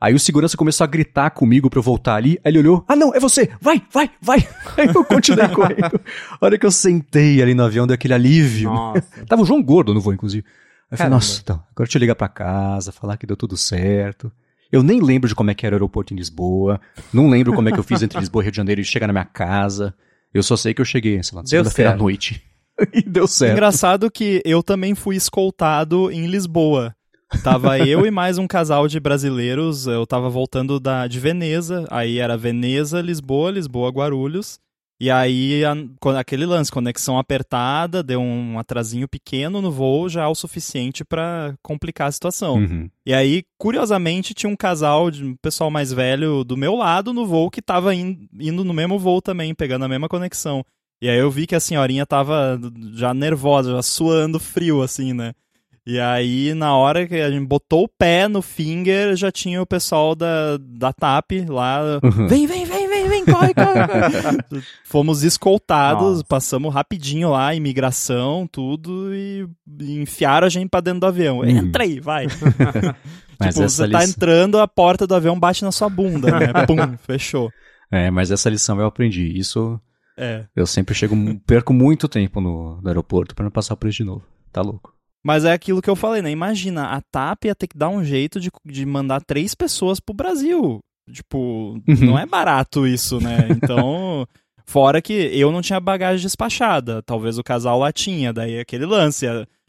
Aí o segurança começou a gritar comigo pra eu voltar ali. Aí ele olhou, ah não, é você, vai, vai, vai. Aí eu continuei correndo. A hora que eu sentei ali no avião, deu aquele alívio. Nossa. Tava o João Gordo no voo, inclusive. Aí eu falei, nossa, então, agora deixa eu ligar pra casa, falar que deu tudo certo. Eu nem lembro de como é que era o aeroporto em Lisboa. Não lembro como é que eu fiz entre Lisboa e Rio de Janeiro e chegar na minha casa. Eu só sei que eu cheguei, sei lá, segunda-feira à noite. e deu certo. Engraçado que eu também fui escoltado em Lisboa. Tava eu e mais um casal de brasileiros. Eu tava voltando da, de Veneza. Aí era Veneza, Lisboa, Lisboa, Guarulhos. E aí, a- aquele lance, conexão apertada, deu um atrasinho pequeno no voo, já é o suficiente pra complicar a situação. Uhum. E aí, curiosamente, tinha um casal de um pessoal mais velho do meu lado no voo que tava in- indo no mesmo voo também, pegando a mesma conexão. E aí eu vi que a senhorinha tava já nervosa, já suando frio, assim, né? E aí, na hora que a gente botou o pé no finger, já tinha o pessoal da, da TAP lá. Uhum. Vem, vem, vem, vem, corre, corre, corre. Fomos escoltados, Nossa. passamos rapidinho lá, imigração, tudo, e, enfiaram a gente pra dentro do avião. Uhum. Entra aí, vai. Mas tipo, você tá lição... entrando, a porta do avião bate na sua bunda, né? Pum, fechou. É, mas essa lição eu aprendi. Isso É. eu sempre chego, perco muito tempo no, no aeroporto pra não passar por isso de novo. Tá louco. Mas é aquilo que eu falei, né? Imagina, a TAP ia ter que dar um jeito de, de mandar três pessoas pro Brasil. Tipo, Uhum. não é barato isso, né? Então, fora que eu não tinha bagagem despachada, talvez o casal lá tinha, daí aquele lance,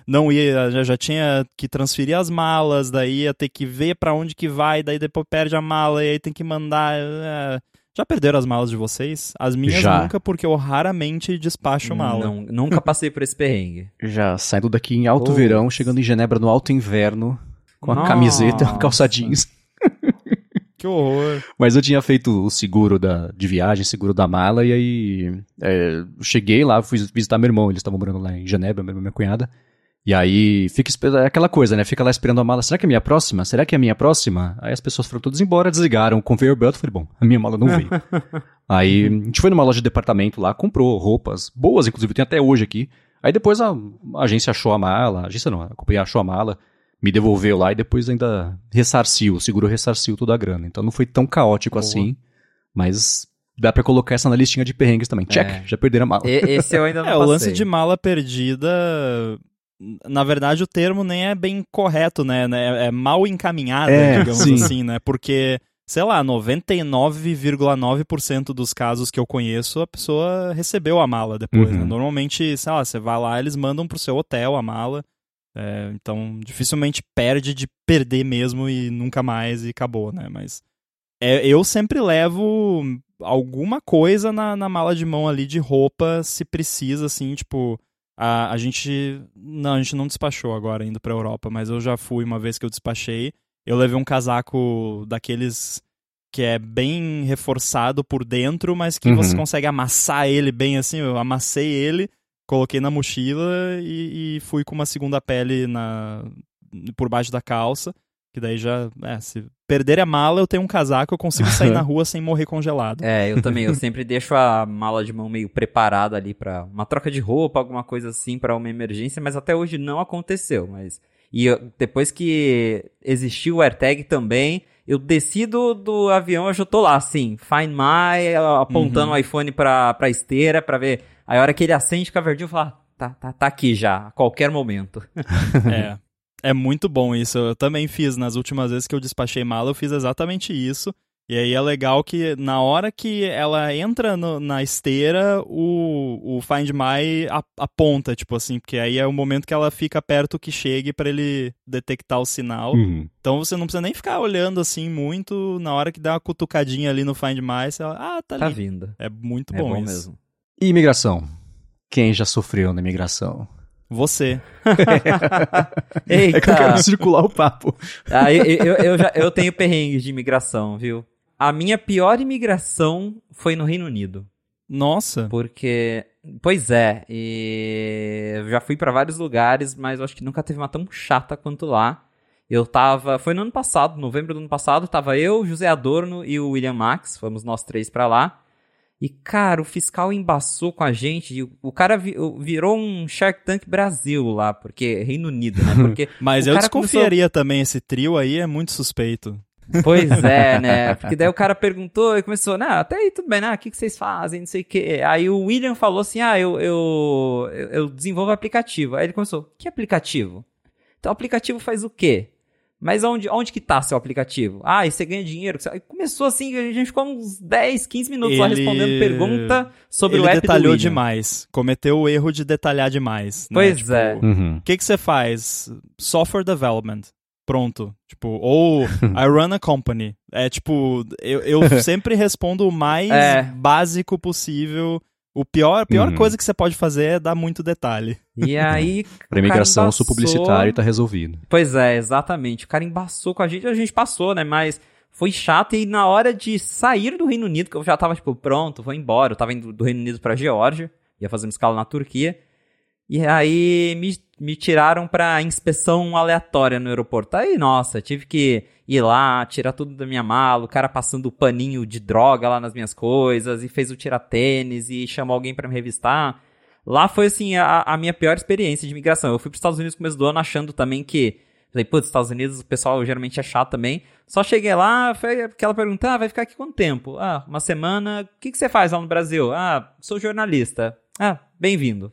não ia, já, já tinha que transferir as malas, daí ia ter que ver pra onde que vai, daí depois perde a mala e aí tem que mandar, eh, Já perderam as malas de vocês? As minhas Já. nunca, porque eu raramente despacho mala. Não, nunca passei por esse perrengue. Já saindo daqui em alto Putz. verão, chegando em Genebra no alto inverno, com a Nossa. camiseta e calça jeans. Que horror. Mas eu tinha feito o seguro da, de viagem, seguro da mala, e aí é, cheguei lá, fui visitar meu irmão, eles estavam morando lá em Genebra, minha, minha cunhada. E aí fica é aquela coisa, né? Fica lá esperando a mala. Será que é a minha próxima? Será que é a minha próxima? Aí as pessoas foram todas embora, desligaram, o conveyor belt, eu falei, bom, a minha mala não veio. aí a gente foi numa loja de departamento lá, comprou roupas, boas, inclusive, tem até hoje aqui. Aí depois a, a agência achou a mala, a agência não, a companhia achou a mala, me devolveu lá e depois ainda ressarciu, o seguro ressarciu toda a grana. Então não foi tão caótico Boa. assim, mas dá pra colocar essa na listinha de perrengues também. Check, É. já perderam a mala. E- esse eu ainda não É, o passei. lance de mala perdida. Na verdade, o termo nem é bem correto, né? É, é mal encaminhada, É, digamos sim. assim, né? Porque, sei lá, 99,9% dos casos que eu conheço, a pessoa recebeu a mala depois, Uhum. né? Normalmente, sei lá, você vai lá, eles mandam pro seu hotel a mala. É, então, dificilmente perde de perder mesmo e nunca mais e acabou, né? Mas é, eu sempre levo alguma coisa na, na mala de mão ali de roupa, se precisa, assim, tipo. A, a gente. Não, a gente não despachou agora indo pra Europa, mas eu já fui uma vez que eu despachei. Eu levei um casaco daqueles que é bem reforçado por dentro, mas que Uhum. você consegue amassar ele bem assim. Eu amassei ele, coloquei na mochila e, e fui com uma segunda pele na, por baixo da calça. Que daí já. É, se perder a mala, eu tenho um casaco, eu consigo sair na rua sem morrer congelado. É, eu também. Eu sempre deixo a mala de mão meio preparada ali pra uma troca de roupa, alguma coisa assim, pra uma emergência, mas até hoje não aconteceu. Mas e eu- depois que existiu o AirTag também, eu desci do, do avião, eu já tô lá, assim, Find My, apontando Uhum. o iPhone pra, pra esteira, pra ver. Aí a hora que ele acende, fica verdinho, eu falo, ah, tá, tá, tá aqui já, a qualquer momento. É. É muito bom isso. Eu também fiz nas últimas vezes que eu despachei mala, eu fiz exatamente isso. E aí é legal que na hora que ela entra no- na esteira, o, o Find My aponta, tipo assim, porque aí é o momento que ela fica perto que chegue pra ele detectar o sinal. Uhum. Então você não precisa nem ficar olhando assim muito. Na hora que dá uma cutucadinha ali no Find My, você fala, ah, tá Tá vindo. É muito É bom, bom isso. mesmo. E imigração? Quem já sofreu na imigração? Você. É que eu Eita! quero circular o papo. Ah, eu, eu, eu já, eu tenho perrengues de imigração, viu? A minha pior imigração foi no Reino Unido. Nossa. Porque, pois é, e eu já fui pra vários lugares, mas eu acho que nunca teve uma tão chata quanto lá. Eu tava, foi no ano passado, novembro do ano passado, tava eu, José Adorno e o William Max, fomos nós três pra lá. E, cara, o fiscal embaçou com a gente. E o, cara vi- virou um Shark Tank Brasil lá, porque Reino Unido, né? Porque Mas eu desconfiaria também, esse trio aí é muito suspeito. Pois é, né? Porque daí o cara perguntou e começou, né? Até aí tudo bem, né? O que, que vocês fazem? Não sei o quê. Aí o William falou assim: ah, eu, eu, eu desenvolvo aplicativo. Aí ele começou: que aplicativo? Então o aplicativo faz o quê? Mas onde, onde que tá seu aplicativo? Ah, e você ganha dinheiro. Começou assim, a gente ficou uns 10, 15 minutos lá Ele- respondendo pergunta sobre Ele o app detalhou demais. Cometeu o erro de detalhar demais. né? Pois Tipo, é. Uhum. O que, que você faz? Software development. Pronto. Tipo, ou I run a company. É tipo, eu, eu sempre respondo o mais É. básico possível. O pior, a pior Uhum. coisa que você pode fazer é dar muito detalhe. E aí. Pra imigração, sou publicitário e tá resolvido. Pois é, exatamente. O cara embaçou com a gente, a gente passou, né? Mas foi chato e na hora de sair do Reino Unido, que eu já tava, tipo, pronto, vou embora. Eu tava indo do Reino Unido pra Geórgia, ia fazer uma escala na Turquia. E aí me, me tiraram pra inspeção aleatória no aeroporto. Aí, nossa, tive que ir lá, tirar tudo da minha mala, o cara passando paninho de droga lá nas minhas coisas, e fez o tirar-tênis e chamou alguém pra me revistar. Lá foi, assim, a, a minha pior experiência de imigração. Eu fui pros Estados Unidos no começo do ano achando também que. Falei, putz, Estados Unidos o pessoal geralmente é chato também. Só cheguei lá, foi aquela pergunta: ah, vai ficar aqui quanto tempo? Ah, uma semana. O que, que você faz lá no Brasil? Ah, sou jornalista. Ah, bem-vindo.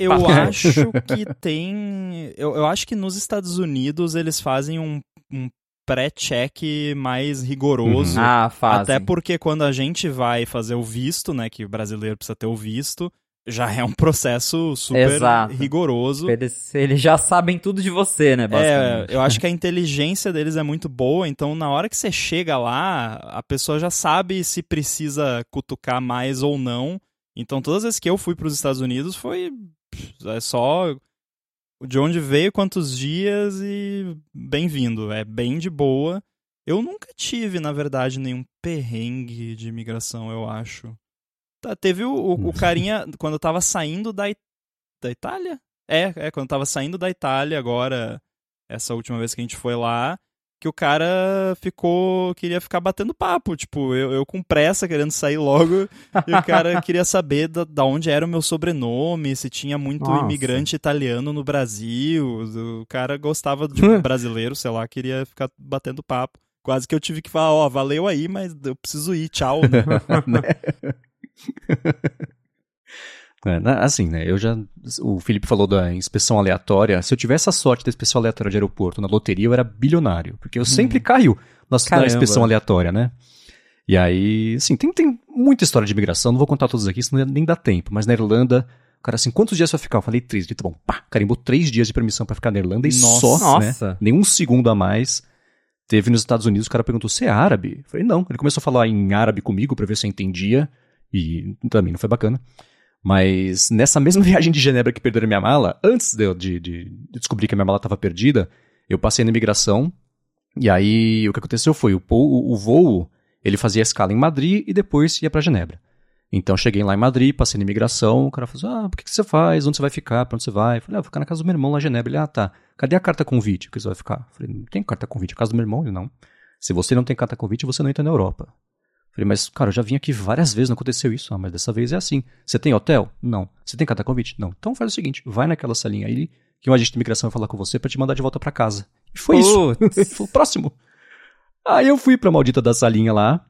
Eu acho que tem. Eu, eu acho que nos Estados Unidos eles fazem um, um pré-check mais rigoroso. Uhum. Ah, fazem. Até porque quando a gente vai fazer o visto, né, que o brasileiro precisa ter o visto, já é um processo super Exato. rigoroso. Eles, eles já sabem tudo de você, né, É, basicamente. eu acho que a inteligência deles é muito boa, então na hora que você chega lá, a pessoa já sabe se precisa cutucar mais ou não. Então todas as vezes que eu fui para os Estados Unidos foi é só de onde veio, quantos dias e bem-vindo. É bem de boa. Eu nunca tive, na verdade, nenhum perrengue de imigração, eu acho. Tá, teve o, o, o carinha, quando eu tava saindo da, It- da Itália? É, é, quando eu tava saindo da Itália agora, essa última vez que a gente foi lá, que o cara ficou, queria ficar batendo papo, tipo, eu, eu com pressa querendo sair logo, e o cara queria saber da, da onde era o meu sobrenome, se tinha muito Nossa. imigrante italiano no Brasil, o cara gostava de um brasileiro, sei lá, queria ficar batendo papo. Quase que eu tive que falar, ó, valeu aí, mas eu preciso ir, tchau, né? É, assim, né? Eu já. O Felipe falou da inspeção aleatória. Se eu tivesse a sorte da inspeção aleatória de aeroporto na loteria, eu era bilionário. Porque eu sempre caio na, na inspeção aleatória, né? E aí, assim, tem, tem muita história de imigração. Não vou contar todas aqui, senão nem dá tempo. Mas na Irlanda, o cara assim, quantos dias você vai ficar? Eu falei três. Ele, tá bom, pá, carimbou três dias de permissão pra ficar na Irlanda e Nossa. só, né? Nossa. Nenhum segundo a mais. Teve nos Estados Unidos, o cara perguntou, você é árabe? Eu falei, não. Ele começou a falar em árabe comigo pra ver se eu entendia. E também não foi bacana. Mas nessa mesma viagem de Genebra que perderam minha mala, antes de, de, de descobrir que a minha mala estava perdida, eu passei na imigração. E aí o que aconteceu foi, o, o, o voo, ele fazia escala em Madrid e depois ia pra Genebra. Então cheguei lá em Madrid, passei na imigração, o cara falou assim, ah, o que, que você faz? Onde você vai ficar? Pra onde você vai? Eu falei, ah, vou ficar na casa do meu irmão lá em Genebra. Ele, ah, tá. Cadê a carta convite? Que você vai ficar? Eu falei, não tem carta convite. A casa do meu irmão? Ele, não. Se você não tem carta convite, você não entra na Europa. Falei, mas, cara, eu já vim aqui várias vezes, não aconteceu isso. Ah, mas dessa vez é assim. Você tem hotel? Não. Você tem carta convite? Não. Então faz o seguinte, vai naquela salinha aí, que um agente de imigração vai falar com você pra te mandar de volta pra casa. E foi isso. Ele falou, próximo. Aí eu fui pra maldita da salinha lá.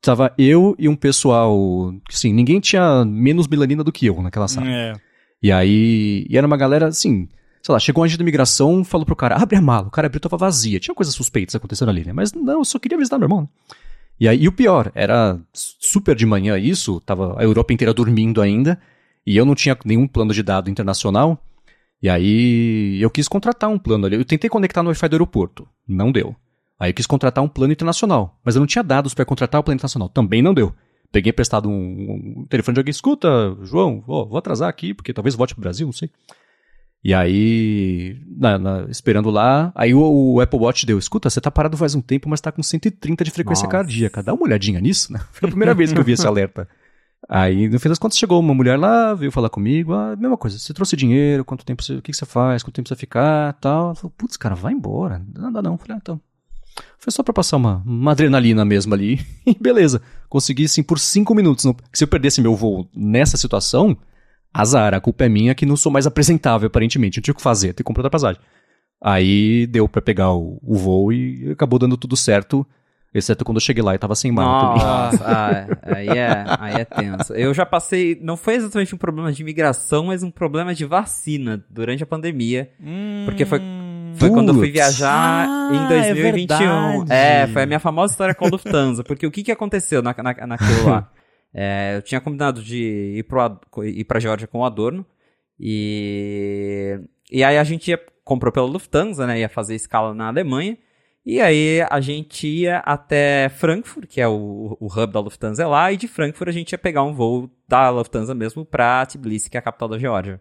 Tava eu e um pessoal. Assim, ninguém tinha menos melanina do que eu naquela sala. É. E aí. E era uma galera assim. Sei lá, chegou um agente da imigração, falou pro cara, abre a mala. O cara abriu, tava vazia. Tinha coisas suspeitas acontecendo ali, né? Mas não, eu só queria visitar meu irmão. né? E aí, e o pior, era super de manhã isso, tava a Europa inteira dormindo ainda, e eu não tinha nenhum plano de dado internacional. E aí eu quis contratar um plano ali. Eu tentei conectar no Wi-Fi do aeroporto, não deu. Aí eu quis contratar um plano internacional, mas eu não tinha dados para contratar o plano internacional, também não deu. Peguei emprestado um, um telefone de alguém, escuta, João, vou atrasar aqui, porque talvez volte pro Brasil, não sei. E aí, na- na- esperando lá, aí o, o Apple Watch deu, escuta, você tá parado faz um tempo, mas tá com 130 de frequência Nossa. cardíaca. Dá uma olhadinha nisso, né? Foi a primeira vez que eu vi esse alerta. Aí, no fim das contas, chegou uma mulher lá, veio falar comigo, ah, mesma coisa, você trouxe dinheiro, quanto tempo você, o que, que você faz, quanto tempo você vai ficar, tal. Ela falou, putz, cara, vai embora, não dá não. Eu Falei, ah, então. Foi só pra passar uma, uma adrenalina mesmo ali, e beleza. Consegui, sim, por cinco minutos. Não- Se eu perdesse meu voo nessa situação, azar, a culpa é minha que não sou mais apresentável, aparentemente. Eu tinha o que fazer, ter que comprar outra passagem. Aí deu pra pegar o, o voo e acabou dando tudo certo, exceto quando eu cheguei lá e tava sem mala também. Nossa, ah, aí, é, aí é tenso. Eu já passei, não foi exatamente um problema de imigração, mas um problema de vacina durante a pandemia. Porque foi- Foi Putz. quando eu fui viajar Ah, em 2021. é. É, foi a minha famosa história com a Lufthansa. Porque o que, que aconteceu na, na, naquilo lá? É, eu tinha combinado de ir, pro, ir pra Geórgia com o Adorno. E, e aí a gente ia, comprou pela Lufthansa, né? Ia fazer escala na Alemanha. E aí a gente ia até Frankfurt, que é o, o hub da Lufthansa é lá, e de Frankfurt a gente ia pegar um voo da Lufthansa mesmo pra Tbilisi, que é a capital da Geórgia.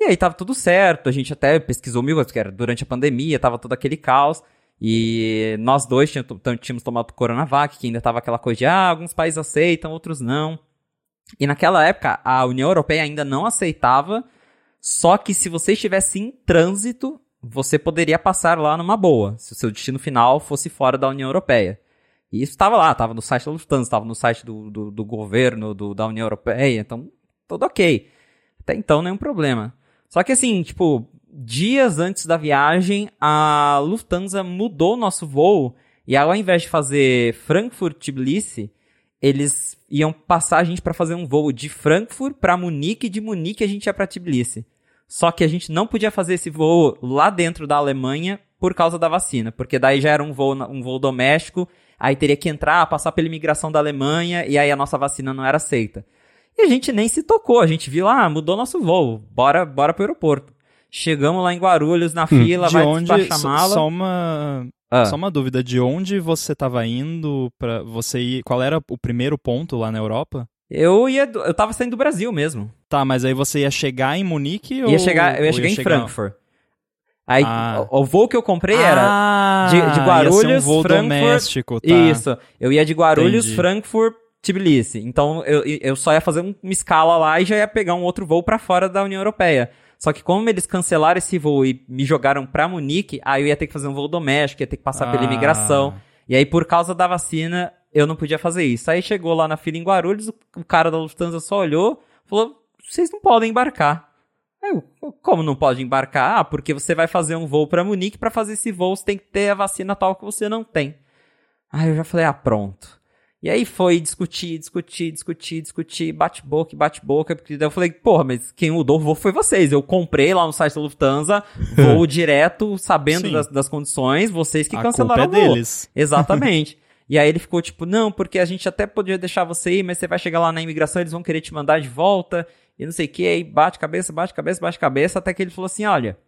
E aí tava tudo certo, a gente até pesquisou mil coisas, porque era durante a pandemia, tava todo aquele caos. E nós dois tínhamos, to- tínhamos tomado Coronavac, que ainda tava aquela coisa de, ah, alguns países aceitam, outros não. E naquela época, a União Europeia ainda não aceitava, só que se você estivesse em trânsito, você poderia passar lá numa boa, se o seu destino final fosse fora da União Europeia. E isso estava lá, estava no site da Lufthansa, estava no site do, do, do governo do- da União Europeia, então tudo ok. Até então, nenhum problema. Só que assim, tipo, dias antes da viagem, a Lufthansa mudou nosso voo e ao invés de fazer Frankfurt-Tbilisi, eles iam passar a gente para fazer um voo de Frankfurt para Munique e de Munique a gente ia para Tbilisi. Só que a gente não podia fazer esse voo lá dentro da Alemanha por causa da vacina, porque daí já era um voo, um voo doméstico, aí teria que entrar, passar pela imigração da Alemanha e aí a nossa vacina não era aceita. E a gente nem se tocou, a gente viu, ah, mudou nosso voo, bora, bora pro aeroporto. Chegamos lá em Guarulhos, na fila, de vai onde, despachar mala. só uma Ah. só uma dúvida, de onde você tava indo para você ir, qual era o primeiro ponto lá na Europa? Eu ia, eu tava saindo do Brasil mesmo. Tá, mas aí você ia chegar em Munique ou Ia chegar, eu ia ou chegar em Frankfurt. Aí, Ah. o, o voo que eu comprei era ah, de- de ia ser Guarulhos, um voo Frankfurt, doméstico, tá? Isso. Eu ia de Guarulhos, Entendi. Frankfurt, Tbilisi. Então eu, eu só ia fazer um- uma escala lá e já ia pegar um outro voo pra fora da União Europeia. Só que como eles cancelaram esse voo e me jogaram pra Munique, aí eu ia ter que fazer um voo doméstico, ia ter que passar pela Ah. imigração. E aí por causa da vacina, eu não podia fazer isso. Aí chegou lá na fila em Guarulhos, o, cara da Lufthansa só olhou, falou: "Vocês não podem embarcar". Aí eu, como não pode embarcar? Ah, porque você vai fazer um voo pra Munique, pra fazer esse voo você tem que ter a vacina tal que você não tem. Aí eu já falei, ah, pronto. E aí foi discutir, discutir, discutir, discutir, bate-boca, bate-boca, porque daí eu falei, porra, mas quem mudou o voo foi vocês. Eu comprei lá no site da Lufthansa, voo direto, sabendo das, das condições, vocês que a cancelaram culpa é o voo. deles. Exatamente. e aí ele ficou tipo, não, porque a gente até podia deixar você ir, mas você vai chegar lá na imigração, eles vão querer te mandar de volta, e não sei o que, aí bate cabeça, bate cabeça, bate cabeça, até que ele falou assim, olha,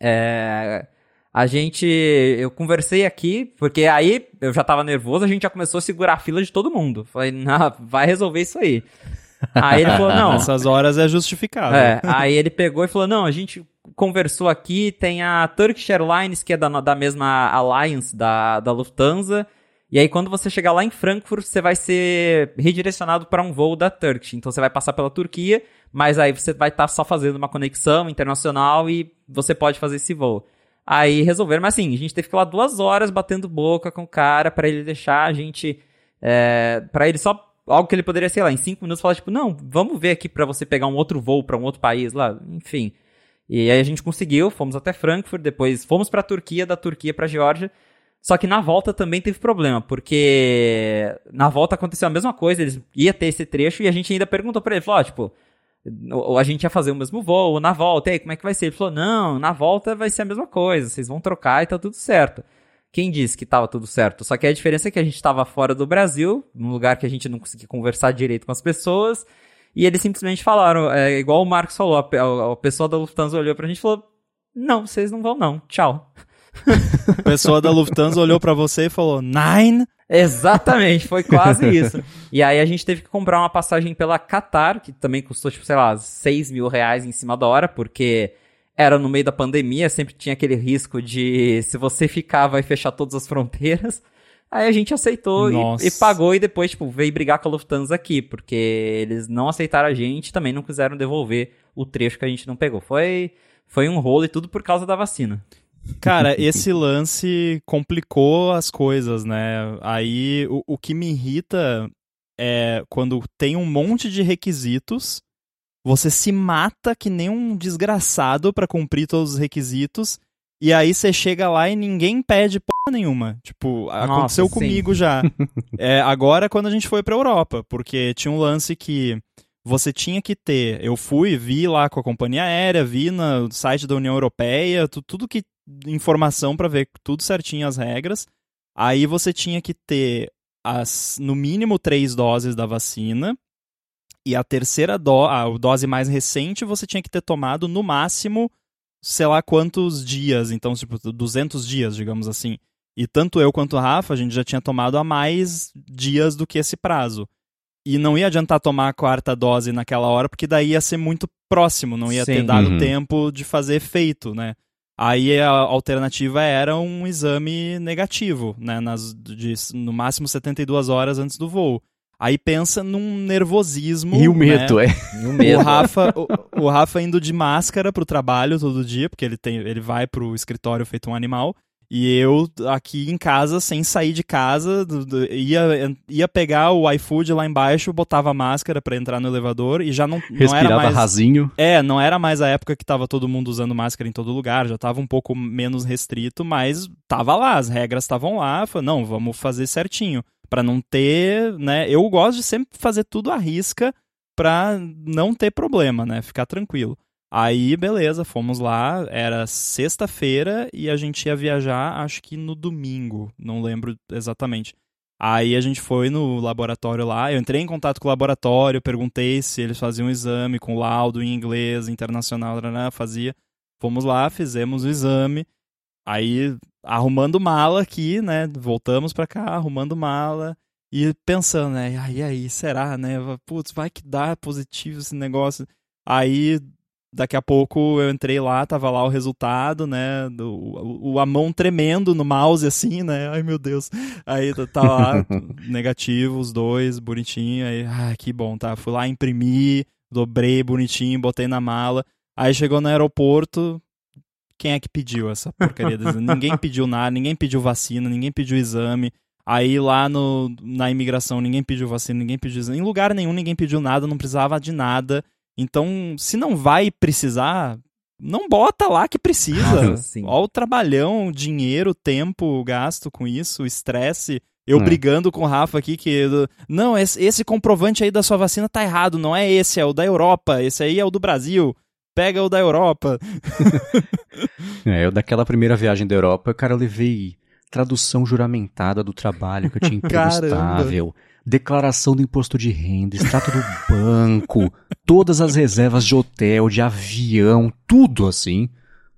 é, a gente, eu conversei aqui, porque aí eu já tava nervoso, a gente já começou a segurar a fila de todo mundo. Falei, não, vai resolver isso aí. Aí ele falou, não, Nessas horas é justificável. é, aí ele pegou e falou: não, a gente conversou aqui, tem a Turkish Airlines, que é da, da mesma Alliance da, da Lufthansa. E aí, quando você chegar lá em Frankfurt, você vai ser redirecionado para um voo da Turkish. Então, você vai passar pela Turquia, mas aí você vai estar só fazendo uma conexão internacional e você pode fazer esse voo. Aí resolveram, mas assim, a gente teve que ir lá duas horas batendo boca com o cara para ele deixar a gente. É, para ele só. Algo que ele poderia, sei lá, em cinco minutos falar, tipo, não, vamos ver aqui para você pegar um outro voo para um outro país lá, enfim. E aí a gente conseguiu, fomos até Frankfurt, depois fomos pra Turquia, da Turquia pra Geórgia. Só que na volta também teve problema, porque na volta aconteceu a mesma coisa, eles ia ter esse trecho e a gente ainda perguntou pra ele, falou, ó, tipo, ou a gente ia fazer o mesmo voo, ou na volta, e aí, como é que vai ser? Ele falou, não, na volta vai ser a mesma coisa, vocês vão trocar e tá tudo certo. Quem disse que tava tudo certo? Só que a diferença é que a gente tava fora do Brasil, num lugar que a gente não conseguia conversar direito com as pessoas, e eles simplesmente falaram, é, igual o Marcos falou, a, a- a pessoa da Lufthansa olhou pra gente e falou, não, vocês não vão não, tchau. A pessoa da Lufthansa olhou pra você e falou: Nine? Exatamente, foi quase isso. E aí a gente teve que comprar uma passagem pela Qatar, que também custou, tipo, sei lá, 6 mil reais em cima da hora, porque era no meio da pandemia, sempre tinha aquele risco de se você ficar, vai fechar todas as fronteiras. Aí a gente aceitou e, e pagou e depois, tipo, veio brigar com a Lufthansa aqui, porque eles não aceitaram a gente também não quiseram devolver o trecho que a gente não pegou. Foi, foi um rolo e tudo por causa da vacina. Cara, esse lance complicou as coisas, né? Aí o, o que me irrita é quando tem um monte de requisitos, você se mata que nem um desgraçado pra cumprir todos os requisitos, e aí você chega lá e ninguém pede porra nenhuma. Tipo, aconteceu sim. comigo já. É, agora quando a gente foi pra Europa, porque tinha um lance que você tinha que ter. Eu fui, vi lá com a companhia aérea, vi no site da União Europeia, tu- tudo que informação pra ver tudo certinho as regras. Aí você tinha que ter as no mínimo três doses da vacina. E a terceira do, a dose mais recente você tinha que ter tomado no máximo, sei lá quantos dias, então tipo 200 dias, digamos assim. E tanto eu quanto o Rafa, a gente já tinha tomado a mais dias do que esse prazo. E não ia adiantar tomar a quarta dose naquela hora, porque daí ia ser muito próximo, não ia ter Sim. dado Uhum. tempo de fazer efeito, né? Aí a alternativa era um exame negativo, né? Nas, de, no máximo 72 horas antes do voo. Aí pensa num nervosismo. E o né? medo, é. E o O medo. Rafa, o, o Rafa indo de máscara pro trabalho todo dia, porque ele, tem, ele vai pro escritório feito um animal. E eu aqui em casa, sem sair de casa, ia, ia pegar o iFood lá embaixo, botava máscara pra entrar no elevador e já não, não era Respirava mais. rasinho. É, não era mais a época que tava todo mundo usando máscara em todo lugar, já tava um pouco menos restrito, mas tava lá, as regras estavam lá, falei, não, vamos fazer certinho, Pra não ter, né? Eu gosto de sempre fazer tudo à risca pra não ter problema, né? Ficar tranquilo. Aí, beleza, fomos lá, era sexta-feira e a gente ia viajar, acho que no domingo, não lembro exatamente. Aí a gente foi no laboratório lá, eu entrei em contato com o laboratório, perguntei se eles faziam um exame com laudo em inglês, internacional, fazia. Fomos lá, fizemos o exame. Aí, arrumando mala aqui, né? Voltamos pra cá, arrumando mala. E pensando, né? Aí, aí, será, né? Putz, vai que dá positivo esse negócio. Aí, daqui a pouco eu entrei lá, tava lá o resultado, né? Do, o, a mão tremendo no mouse, assim, né? Ai, meu Deus. Aí tá lá, negativo, os dois, bonitinho. Aí, ah, que bom, tá? Fui lá, imprimi, dobrei bonitinho, botei na mala. Aí chegou no aeroporto, quem é que pediu essa porcaria? ninguém pediu nada, ninguém pediu vacina, ninguém pediu exame. Aí lá no, na imigração ninguém pediu vacina, ninguém pediu exame. Em lugar nenhum ninguém pediu nada, não precisava de nada. Então, se não vai precisar, não bota lá que precisa. Olha o trabalhão, dinheiro, tempo gasto com isso, estresse. Eu é. brigando com o Rafa aqui que. Não, esse, comprovante aí da sua vacina tá errado, não é esse, é o da Europa. Esse aí é o do Brasil pega o da Europa. é, eu daquela primeira viagem da Europa, cara, eu levei tradução juramentada do trabalho que eu tinha emprego estável, declaração do imposto de renda, extrato do banco, todas as reservas de hotel, de avião, tudo assim.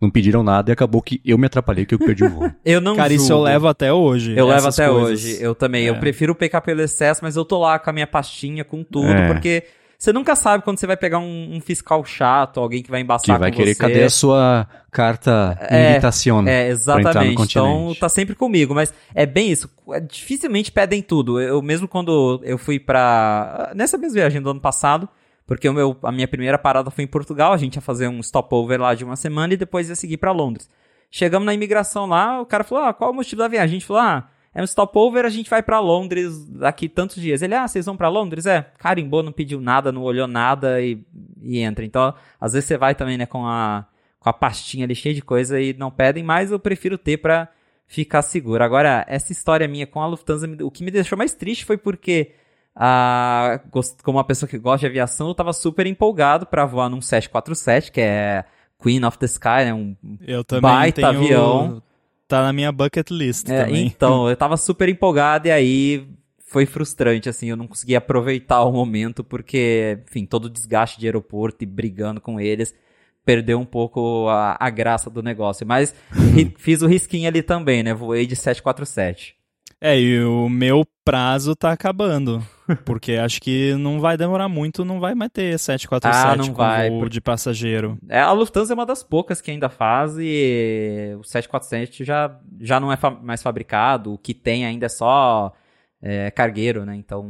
Não pediram nada e acabou que eu me atrapalhei que eu perdi o voo. eu não Cara, julgo. isso eu levo até hoje. Eu levo até coisas. hoje. Eu também. É. Eu prefiro pecar pelo excesso, mas eu tô lá com a minha pastinha, com tudo, é. porque você nunca sabe quando você vai pegar um, um fiscal chato, alguém que vai embaçar que vai querer, você. cadê a sua carta é, invitação? É, exatamente. Então tá sempre comigo, mas é bem isso. É, dificilmente pedem tudo. Eu mesmo quando eu fui pra. Nessa mesma viagem do ano passado, porque o meu, a minha primeira parada foi em Portugal, a gente ia fazer um stopover lá de uma semana e depois ia seguir para Londres. Chegamos na imigração lá, o cara falou: ah, qual é o motivo da viagem? A gente falou: ah é um stopover, a gente vai para Londres daqui tantos dias. Ele, ah, vocês vão para Londres? É, carimbou, não pediu nada, não olhou nada e, e entra. Então, às vezes você vai também, né, com a, com a pastinha ali cheia de coisa e não pedem, mas eu prefiro ter para ficar seguro. Agora, essa história minha com a Lufthansa, o que me deixou mais triste foi porque, ah, como uma pessoa que gosta de aviação, eu tava super empolgado para voar num 747, que é Queen of the Sky, né, um eu também baita tenho... avião tá na minha bucket list é, também. Então, eu tava super empolgado e aí foi frustrante, assim, eu não consegui aproveitar o momento porque, enfim, todo o desgaste de aeroporto e brigando com eles perdeu um pouco a, a graça do negócio. Mas fiz o risquinho ali também, né? Voei de 747. É, e o meu prazo tá acabando. Porque acho que não vai demorar muito, não vai mais ter 747 ah, não vai, voo de passageiro. É, a Lufthansa é uma das poucas que ainda faz e o 747 já, já não é fa mais fabricado, o que tem ainda é só é, cargueiro, né? Então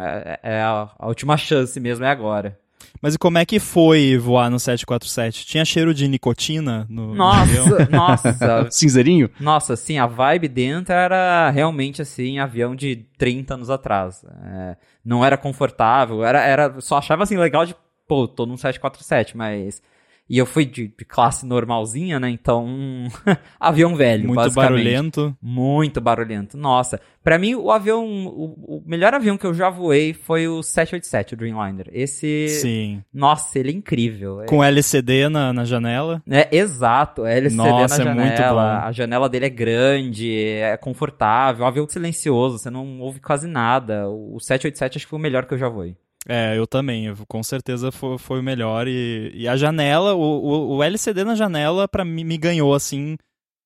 é, é a, a última chance mesmo, é agora. Mas e como é que foi voar no 747? Tinha cheiro de nicotina no Nossa, avião? nossa. Cinzeirinho? Nossa, sim, a vibe dentro era realmente assim, avião de 30 anos atrás. É, não era confortável, era, era só achava assim legal de, pô, tô num 747, mas e eu fui de, de classe normalzinha, né? Então, um avião velho, Muito barulhento. Muito barulhento. Nossa, para mim o avião, o, o, melhor avião que eu já voei foi o 787, o Dreamliner. Esse, Sim. Nossa, ele é incrível. Com LCD na, na janela. É, exato, LCD nossa, na janela. É muito bom. A janela dele é grande, é confortável, um avião silencioso, você não ouve quase nada. O 787 acho que foi o melhor que eu já voei. É, eu também. Eu, com certeza foi, foi o melhor. E, e a janela, o, o, o, LCD na janela, pra mim, me ganhou assim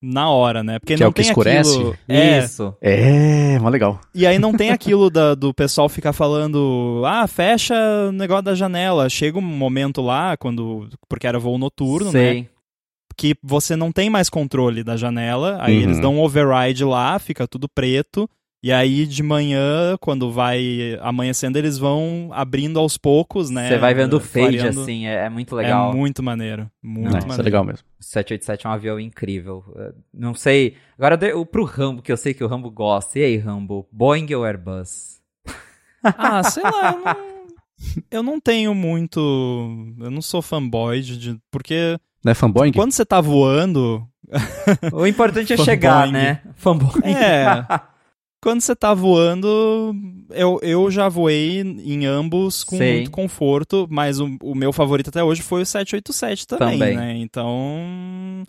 na hora, né? Porque que não é o que tem escurece? aquilo. É, Isso. É, mó legal. E aí não tem aquilo da, do pessoal ficar falando, ah, fecha o negócio da janela. Chega um momento lá, quando. Porque era voo noturno, Sei. né? Que você não tem mais controle da janela. Aí uhum. eles dão um override lá, fica tudo preto. E aí, de manhã, quando vai amanhecendo, eles vão abrindo aos poucos, né? Você vai vendo o fade, assim, é, é, muito legal. É muito maneiro. Muito Não, maneiro. Isso é legal mesmo. O 787 é um avião incrível. Não sei. Agora, pro Rambo, que eu sei que o Rambo gosta. E aí, Rambo? Boeing ou Airbus? Ah, sei lá. Eu não, eu não tenho muito. Eu não sou fanboy de. Porque. Não é fanboy? Quando você tá voando. o importante é chegar, né? Fanboy. É. Quando você tá voando, eu, eu já voei em ambos com Sei. muito conforto, mas o, o meu favorito até hoje foi o 787 também, também. né? Então,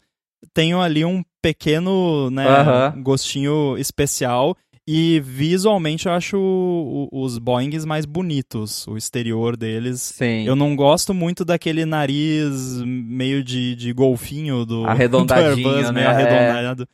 tenho ali um pequeno né, gostinho especial. E visualmente eu acho o- o- os Boeings mais bonitos, o exterior deles. Sim. Eu não gosto muito daquele nariz meio de, de golfinho do, Arredondadinho, do Airbus, meio né? arredondado.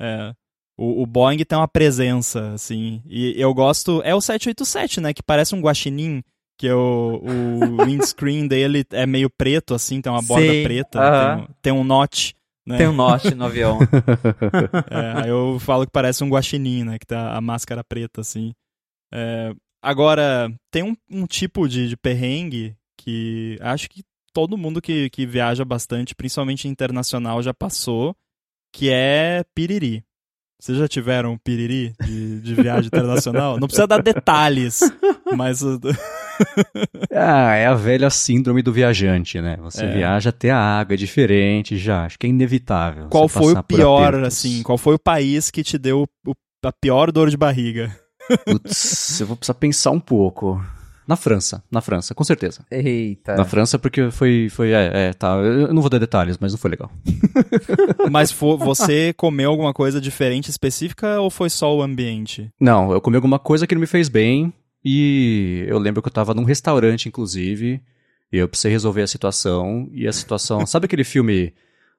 É. O, o Boeing tem uma presença, assim. E eu gosto. É o 787, né? Que parece um guaxinim. Que o, o windscreen dele é meio preto, assim, tem uma borda Sim, preta, aham. tem, um- tem um notch. Né? Tem um norte no avião. É, aí eu falo que parece um guaxinim, né? Que tá a máscara preta, assim. É, agora, tem um, um tipo de, de perrengue que acho que todo mundo que, que viaja bastante, principalmente internacional, já passou, que é piriri. Vocês já tiveram piriri de, de viagem internacional? Não precisa dar detalhes, mas... Ah, é a velha síndrome do viajante, né? Você É. viaja até a água, é diferente já. Acho que é inevitável. Qual foi o pior, assim? Qual foi o país que te deu o- a pior dor de barriga? Putz, eu vou precisar pensar um pouco. Na França, na França, com certeza. Eita. Na França, porque foi. foi é, é, tá. Eu não vou dar detalhes, mas não foi legal. Mas fo- você comeu alguma coisa diferente específica ou foi só o ambiente? Não, eu comi alguma coisa que não me fez bem. E eu lembro que eu tava num restaurante, inclusive. E eu precisei resolver a situação. E a situação. Sabe aquele filme.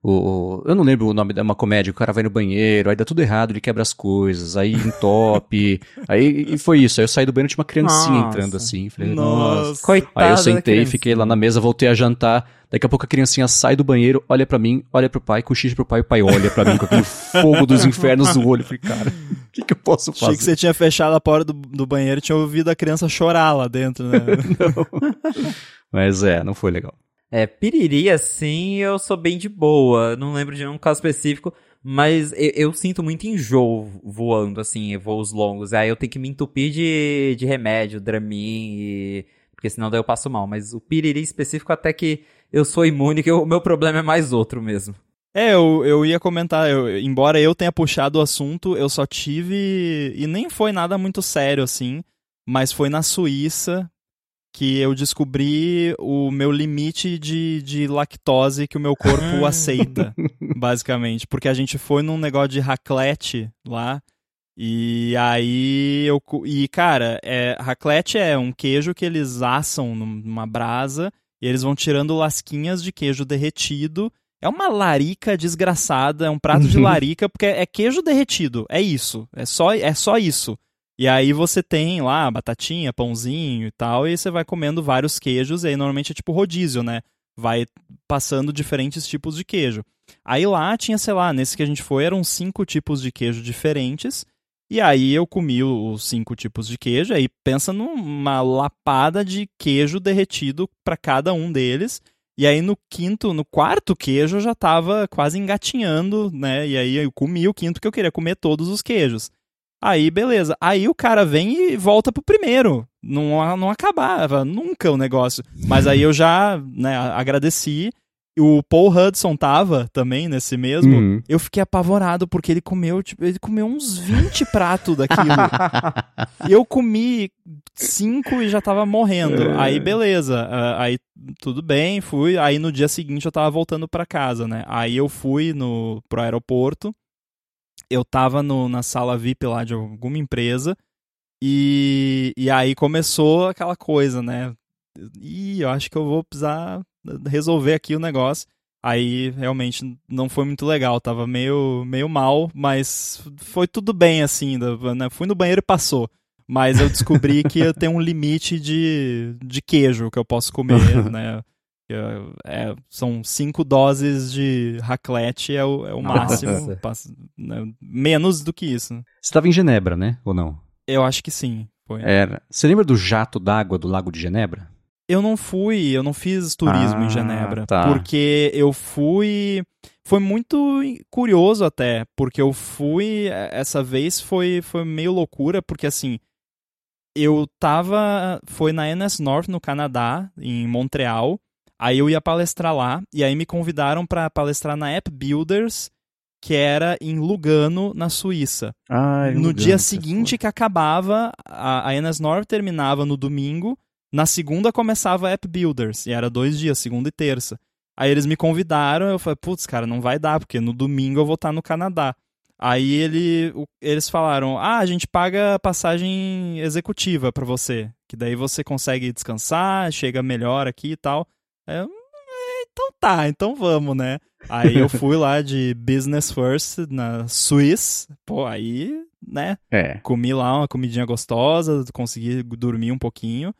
O, o- eu não lembro o nome, é uma comédia, o cara vai no banheiro, aí dá tudo errado, ele quebra as coisas, aí entope. aí e foi isso. Aí eu saí do banheiro, tinha uma criancinha Nossa. entrando assim. Falei, nossa. Coitada Aí eu sentei, fiquei lá na mesa, voltei a jantar. Daqui a pouco a criancinha sai do banheiro, olha pra mim, olha pro pai, cochicha pro pai, o pai olha pra mim com aquele fogo dos infernos no olho. Eu falei, cara, o que, que eu posso Achei fazer? que você tinha fechado a porta do, do banheiro e tinha ouvido a criança chorar lá dentro, né? Mas é, não foi legal. É, piriri, assim, eu sou bem de boa. Não lembro de nenhum caso específico, mas eu, eu sinto muito enjoo voando, assim, voos longos. Aí eu tenho que me entupir de, de remédio, Dramin, e... porque senão daí eu passo mal. Mas o piriri específico até que eu sou imune, que o meu problema é mais outro mesmo. É, eu, eu ia comentar, eu- embora eu tenha puxado o assunto, eu só tive. E nem foi nada muito sério assim, mas foi na Suíça que eu descobri o meu limite de, de lactose que o meu corpo aceita, basicamente. Porque a gente foi num negócio de raclette lá. E aí eu. E, cara, é, raclette é um queijo que eles assam num- numa brasa e eles vão tirando lasquinhas de queijo derretido. É uma larica desgraçada, é um prato de larica, porque é queijo derretido. É isso. É só, é só isso. E aí você tem lá batatinha, pãozinho e tal, e você vai comendo vários queijos, e aí normalmente é tipo rodízio, né? Vai passando diferentes tipos de queijo. Aí lá tinha, sei lá, nesse que a gente foi, eram cinco tipos de queijo diferentes. E aí eu comi os cinco tipos de queijo, aí pensa numa lapada de queijo derretido para cada um deles. E aí no quinto, no quarto queijo eu já tava quase engatinhando, né? E aí eu comi o quinto que eu queria comer todos os queijos. Aí, beleza. Aí o cara vem e volta pro primeiro. Não, não acabava nunca o negócio. Mas aí eu já, né, agradeci. O Paul Hudson tava também nesse mesmo. Uhum. Eu fiquei apavorado porque ele comeu, tipo, ele comeu uns 20 pratos daquilo. eu comi cinco e já tava morrendo. Aí beleza, ah, aí tudo bem, fui. Aí no dia seguinte eu tava voltando pra casa, né? Aí eu fui no pro aeroporto. Eu tava no, na sala VIP lá de alguma empresa. E, e aí começou aquela coisa, né? Ih, eu acho que eu vou precisar resolver aqui o negócio. Aí realmente não foi muito legal, tava meio, meio mal, mas foi tudo bem assim. né? Fui no banheiro e passou. Mas eu descobri que eu tenho um limite de, de queijo que eu posso comer, né? É- é- são cinco doses de raclette, é o, é o Nossa. máximo. Passa- né? Menos do que isso. Você estava em Genebra, né? Ou não? Eu acho que sim. Foi. Era. Você lembra do jato d'água do Lago de Genebra? Eu não fui, eu não fiz turismo Ah, em Genebra, tá. porque eu fui, foi muito curioso até, porque eu fui eh, essa vez foi foi meio loucura, porque assim, eu tava, foi na NS North no Canadá, em Montreal, aí eu ia palestrar lá e aí me convidaram para palestrar na App Builders, que era em Lugano, na Suíça Ah, no dia seguinte que acabava, a, a North terminava no domingo, na segunda começava a App Builders, e era dois dias, segunda e terça. Aí eles me convidaram, eu falei, putz, cara, não vai dar, porque no domingo eu vou estar no Canadá. Aí ele, eles falaram: ah, a gente paga passagem executiva pra você, que daí você consegue descansar, chega melhor aqui e tal. Aí eu, "É, então tá, então vamos, né? Aí eu fui lá de business first na Swiss, pô, aí, né? É. Comi lá uma comidinha gostosa, consegui dormir um pouquinho.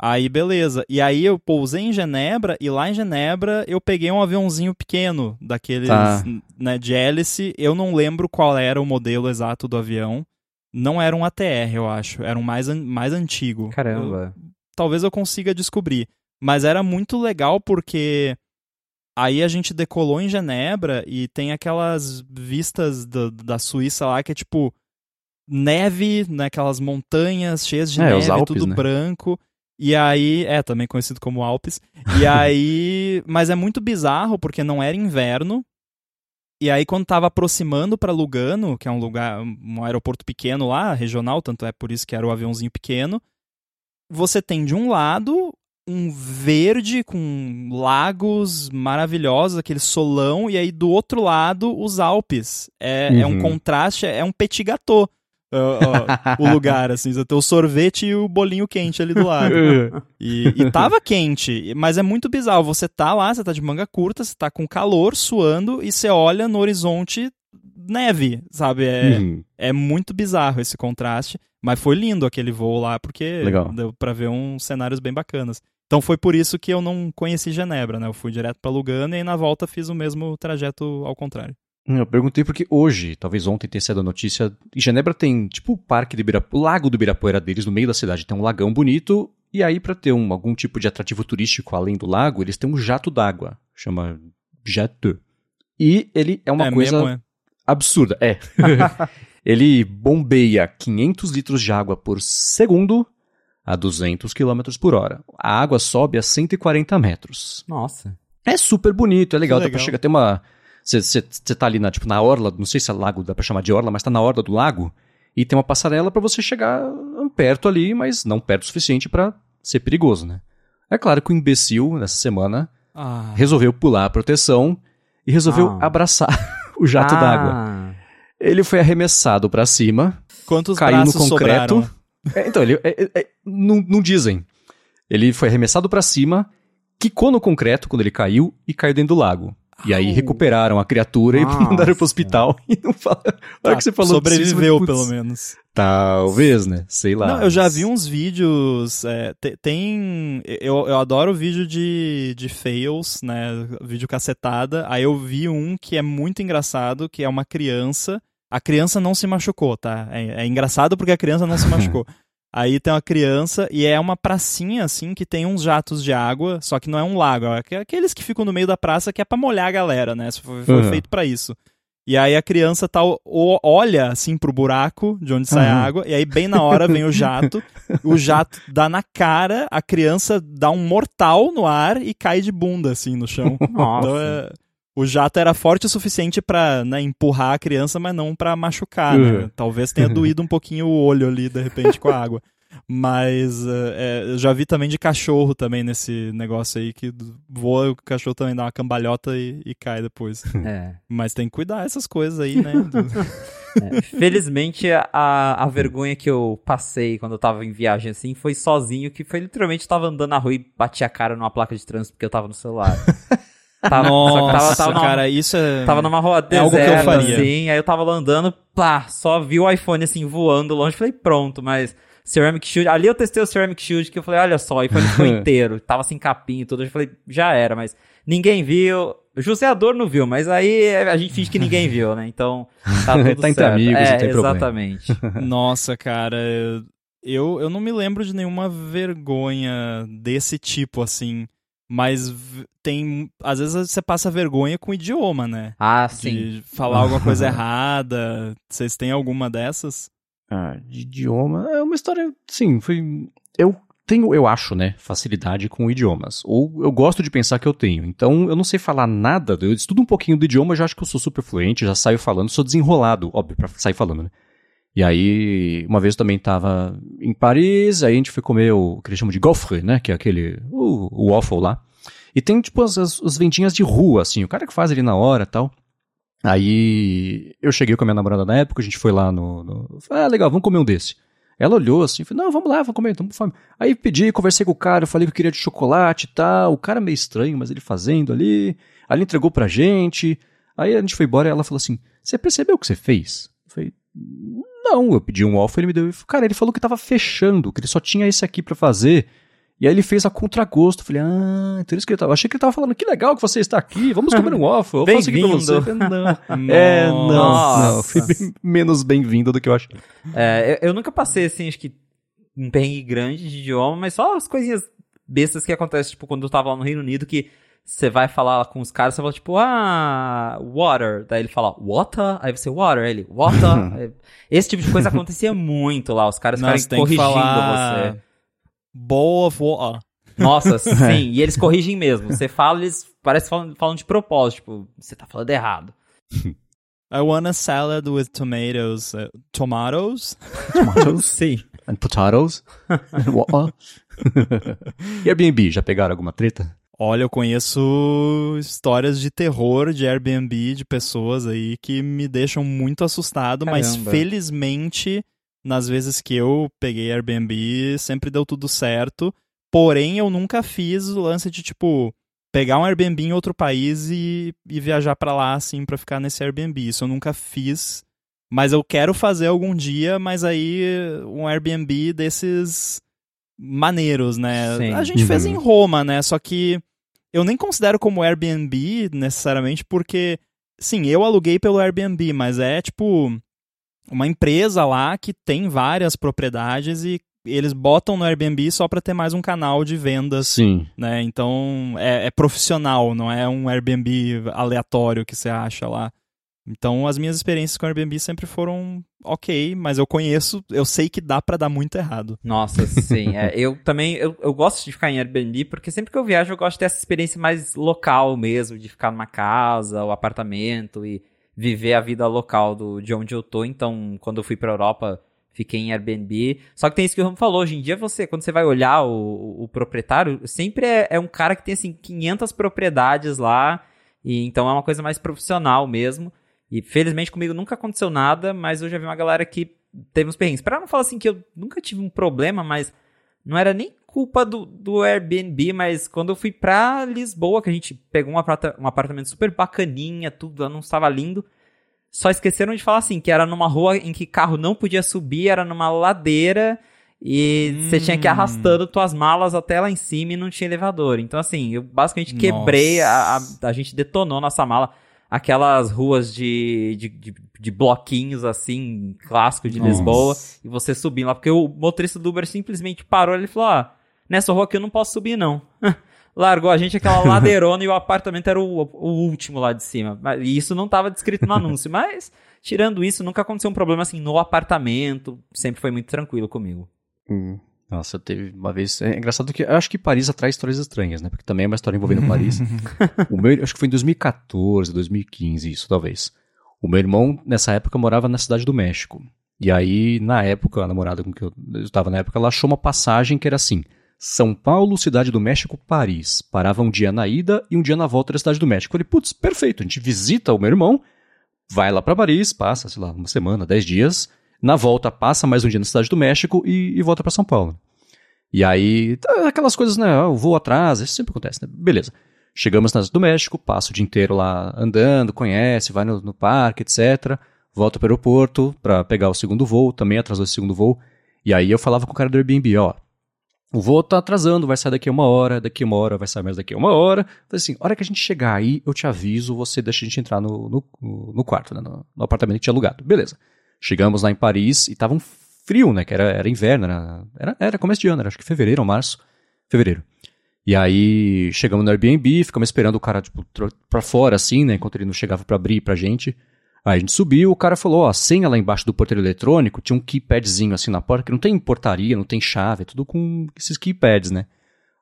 Aí, beleza. E aí eu pousei em Genebra e lá em Genebra eu peguei um aviãozinho pequeno, daqueles Tá. né, de hélice. Eu não lembro qual era o modelo exato do avião. Não era um ATR, eu acho. Era um mais, mais antigo. Eu- Caramba. talvez eu consiga descobrir. Mas era muito legal porque aí a gente decolou em Genebra e tem aquelas vistas da, da Suíça lá que é tipo neve, né, aquelas montanhas cheias de É, neve, Alpes, tudo né? branco. E aí, é, também conhecido como Alpes. E aí, mas é muito bizarro porque não era inverno. E aí quando tava aproximando pra Lugano, que é um lugar, um aeroporto pequeno lá, regional, tanto é por isso que era o aviãozinho pequeno, você tem de um lado um verde com lagos maravilhosos, aquele solão, e aí do outro lado os Alpes. É, é um Uhum. contraste, é um petit gâteau. ó, ó, o lugar, assim, você tem o sorvete e o bolinho quente ali do lado. E, e tava quente, mas é muito bizarro. Você tá lá, você tá de manga curta, você tá com calor, suando, e você olha no horizonte neve, sabe? É, Uhum. é muito bizarro esse contraste, mas foi lindo aquele voo lá, porque Legal. deu pra ver uns cenários bem bacanas. Então foi por isso que eu não conheci Genebra, né? Eu fui direto pra Lugano e aí na volta fiz o mesmo trajeto ao contrário. Eu perguntei porque hoje, talvez ontem tenha sido a notícia, em Genebra tem tipo o parque do Ibirapuera, o lago do Ibirapuera deles, no meio da cidade, tem um lagão bonito, e aí pra ter um, algum tipo de atrativo turístico além do lago, eles têm um jato d'água, chama jet d'eau. E ele é uma é coisa mesmo, é. Absurda, é. ele bombeia 500 litros de água por segundo a 200 km por hora. A água sobe a 140 metros. Nossa. É super bonito, é legal, Que dá pra legal. chegar, tem uma... Você tá ali na, tipo, na orla, não sei se é lago, dá pra chamar de orla, mas tá na orla do lago, e tem uma passarela pra você chegar perto ali, mas não perto o suficiente pra ser perigoso, né? É claro que o imbecil, nessa semana, Ah, resolveu pular a proteção e resolveu Ah. abraçar o jato Ah, d'água. Ele foi arremessado pra cima, quantos caiu no concreto. sobraram? É, então, ele é- é- é- não, não dizem. Ele foi arremessado pra cima, quicou no concreto quando ele caiu e caiu dentro do lago. E aí recuperaram a criatura e Nossa. mandaram pro hospital. E não fala. A hora Ah, que você falou sobreviveu, putz, pelo menos. Talvez, né? Sei lá. Não, eu já vi uns vídeos. é, te- tem. Eu, eu adoro vídeo de, de fails, né? Vídeo cacetada. Aí eu vi um que é muito engraçado, que é uma criança. A criança não se machucou, tá? É, é engraçado porque a criança não se machucou. Aí tem uma criança e é uma pracinha, assim, que tem uns jatos de água, só que não é um lago. É aqu- aqueles que ficam no meio da praça que é pra molhar a galera, né? Foi, foi Uhum. feito pra isso. E aí a criança tá, olha assim pro buraco de onde sai a Uhum. água, e aí bem na hora vem o jato, o jato dá na cara, a criança dá um mortal no ar e cai de bunda assim no chão. Nossa. Então é- o jato era forte o suficiente pra né, empurrar a criança, mas não pra machucar. né? Uhum. Talvez tenha doído um pouquinho o olho ali, de repente, com a água. Mas é, eu já vi também de cachorro também nesse negócio aí, que voa o cachorro também dá uma cambalhota e, e cai depois. É. Mas tem que cuidar essas coisas aí, né? É, Felizmente, a, a vergonha que eu passei quando eu tava em viagem assim foi sozinho, que foi literalmente eu tava andando na rua e bati a cara numa placa de trânsito porque eu tava no celular. Tava, que tava, Nossa, tava, numa, cara, isso é. tava numa rua É algo que eu deserta, faria. assim, aí eu tava lá andando, pá, só vi o iPhone assim voando longe, falei, pronto, mas Ceramic Shield, ali eu testei o Ceramic Shield, que eu falei, olha só, o iPhone ficou inteiro, tava sem capinha e tudo, eu falei, já era, mas ninguém viu, o Joseador não viu, mas aí a gente finge que ninguém viu, né, então tá tudo Tá entre certo. amigos, é, não tem problema. exatamente. Nossa, cara, eu, eu não me lembro de nenhuma vergonha desse tipo, assim. Mas tem. Às vezes você passa vergonha com idioma, né? Ah, sim. De falar alguma coisa errada. Vocês têm alguma dessas? Ah, de idioma. É uma história. Sim, foi. Eu tenho, eu acho, né, facilidade com idiomas. Ou eu gosto de pensar que eu tenho. Então, eu não sei falar nada. Eu estudo um pouquinho do idioma, já acho que eu sou super fluente, já saio falando, sou desenrolado, óbvio, pra sair falando, né? E aí, uma vez eu também tava em Paris, aí a gente foi comer o que eles chamam de gaufre, né? Que é aquele. O, o waffle lá. E tem, tipo, as, as, as vendinhas de rua, assim, o cara que faz ali na hora tal. Aí eu cheguei com a minha namorada na época, a gente foi lá no. no ah, legal, vamos comer um desse. Ela olhou assim, falou, não, vamos lá, vamos comer, estamos com fome. Aí pedi, conversei com o cara, falei que eu queria de chocolate e tal. O cara meio estranho, mas ele fazendo ali. Aí ele entregou pra gente. Aí a gente foi embora e ela falou assim: Você percebeu o que você fez? Eu falei, não, eu pedi um waffle, ele me deu. Cara, ele falou que tava fechando, que ele só tinha esse aqui para fazer. E aí ele fez a contragosto. Falei, ah, então isso que ele tava. Achei que ele tava falando, que legal que você está aqui, vamos comer um waffle, eu faço aqui pra você. Não. é, não, não. Fui bem, menos bem-vindo do que eu achei. É, eu, eu, nunca passei, assim, acho que um perrengue grande de idioma, mas só as coisinhas bestas que acontecem, tipo, quando eu tava lá no Reino Unido, que você vai falar com os caras, você fala tipo, ah, water. Daí ele fala, water? Aí você, water. Aí ele, water. Esse tipo de coisa acontecia muito lá, os caras ficarem corrigindo você. Bowl of water. Nossa, sim, e eles corrigem mesmo. Você fala, eles parecem falando, falando de propósito, tipo, você tá falando errado. I want a salad with tomatoes. Uh, tomatoes? Tomatoes? sim. And potatoes? And what? Airbnb, já pegaram alguma treta? Olha, eu conheço histórias de terror de Airbnb de pessoas aí que me deixam muito assustado, Caramba. mas felizmente, nas vezes que eu peguei Airbnb, sempre deu tudo certo. Porém, eu nunca fiz o lance de tipo pegar um Airbnb em outro país e, e viajar para lá assim para ficar nesse Airbnb. Isso eu nunca fiz, mas eu quero fazer algum dia, mas aí um Airbnb desses maneiros, né? Sim. A gente uhum. fez em Roma, né? Só que eu nem considero como Airbnb necessariamente, porque, sim, eu aluguei pelo Airbnb, mas é tipo uma empresa lá que tem várias propriedades e eles botam no Airbnb só para ter mais um canal de vendas. Sim. Né? Então é, é, profissional, não é um Airbnb aleatório que você acha lá. Então as minhas experiências com Airbnb sempre foram ok, mas eu conheço, eu sei que dá para dar muito errado. Nossa, sim. é, eu também, eu, eu gosto de ficar em Airbnb porque sempre que eu viajo eu gosto dessa experiência mais local mesmo, de ficar numa casa ou apartamento e viver a vida local do, de onde eu tô. Então, quando eu fui pra Europa, fiquei em Airbnb. Só que tem isso que o Ramo falou, hoje em dia você, quando você vai olhar o, o, proprietário, sempre é, é um cara que tem assim 500 propriedades lá, e então é uma coisa mais profissional mesmo. E felizmente comigo nunca aconteceu nada, mas eu já vi uma galera que teve uns perrengues. Pra não falar assim que eu nunca tive um problema, mas não era nem culpa do, do Airbnb, mas quando eu fui pra Lisboa, que a gente pegou um, aparta, um apartamento super bacaninha, tudo não estava lindo, só esqueceram de falar assim, que era numa rua em que carro não podia subir, era numa ladeira e hum. você tinha que ir arrastando tuas malas até lá em cima e não tinha elevador. Então, assim, eu basicamente quebrei, a, a, a gente detonou nossa mala aquelas ruas de, de, de, de bloquinhos, assim, clássico de Nossa. Lisboa, e você subindo lá, porque o motorista do Uber simplesmente parou e falou, ah, nessa rua aqui eu não posso subir não. Largou a gente aquela ladeirona e o apartamento era o, o último lá de cima. E isso não estava descrito no anúncio, mas tirando isso, nunca aconteceu um problema assim no apartamento, sempre foi muito tranquilo comigo. Hum. Nossa, teve uma vez. É engraçado que eu acho que Paris atrai histórias estranhas, né? Porque também é uma história envolvendo Paris. o meu, acho que foi em 2014, 2015, isso talvez. O meu irmão, nessa época, morava na cidade do México. E aí, na época, a namorada com que eu estava na época, ela achou uma passagem que era assim: São Paulo, Cidade do México, Paris. Parava um dia na ida e um dia na volta da Cidade do México. Eu falei, putz, perfeito, a gente visita o meu irmão, vai lá para Paris, passa, sei lá, uma semana, dez dias na volta, passa mais um dia na Cidade do México e, e volta para São Paulo. E aí, tá, aquelas coisas, né? O voo atrasa, isso sempre acontece, né? Beleza. Chegamos na Cidade do México, passa o dia inteiro lá andando, conhece, vai no, no parque, etc. Volta para o aeroporto para pegar o segundo voo, também atrasou esse segundo voo. E aí eu falava com o cara do Airbnb, ó, o voo tá atrasando, vai sair daqui uma hora, daqui uma hora, vai sair mais daqui uma hora. Então, assim, hora que a gente chegar aí, eu te aviso, você deixa a gente entrar no, no, no quarto, né, no, no, apartamento que tinha alugado. Beleza. Chegamos lá em Paris e tava um frio, né? Que era, era inverno, era, era, era começo de ano, era acho que fevereiro ou março. Fevereiro. E aí chegamos no Airbnb, ficamos esperando o cara, tipo, pra fora, assim, né? Enquanto ele não chegava para abrir pra gente. Aí a gente subiu, o cara falou, ó, a senha lá embaixo do porteiro eletrônico tinha um keypadzinho assim na porta, que não tem portaria, não tem chave, é tudo com esses keypads, né?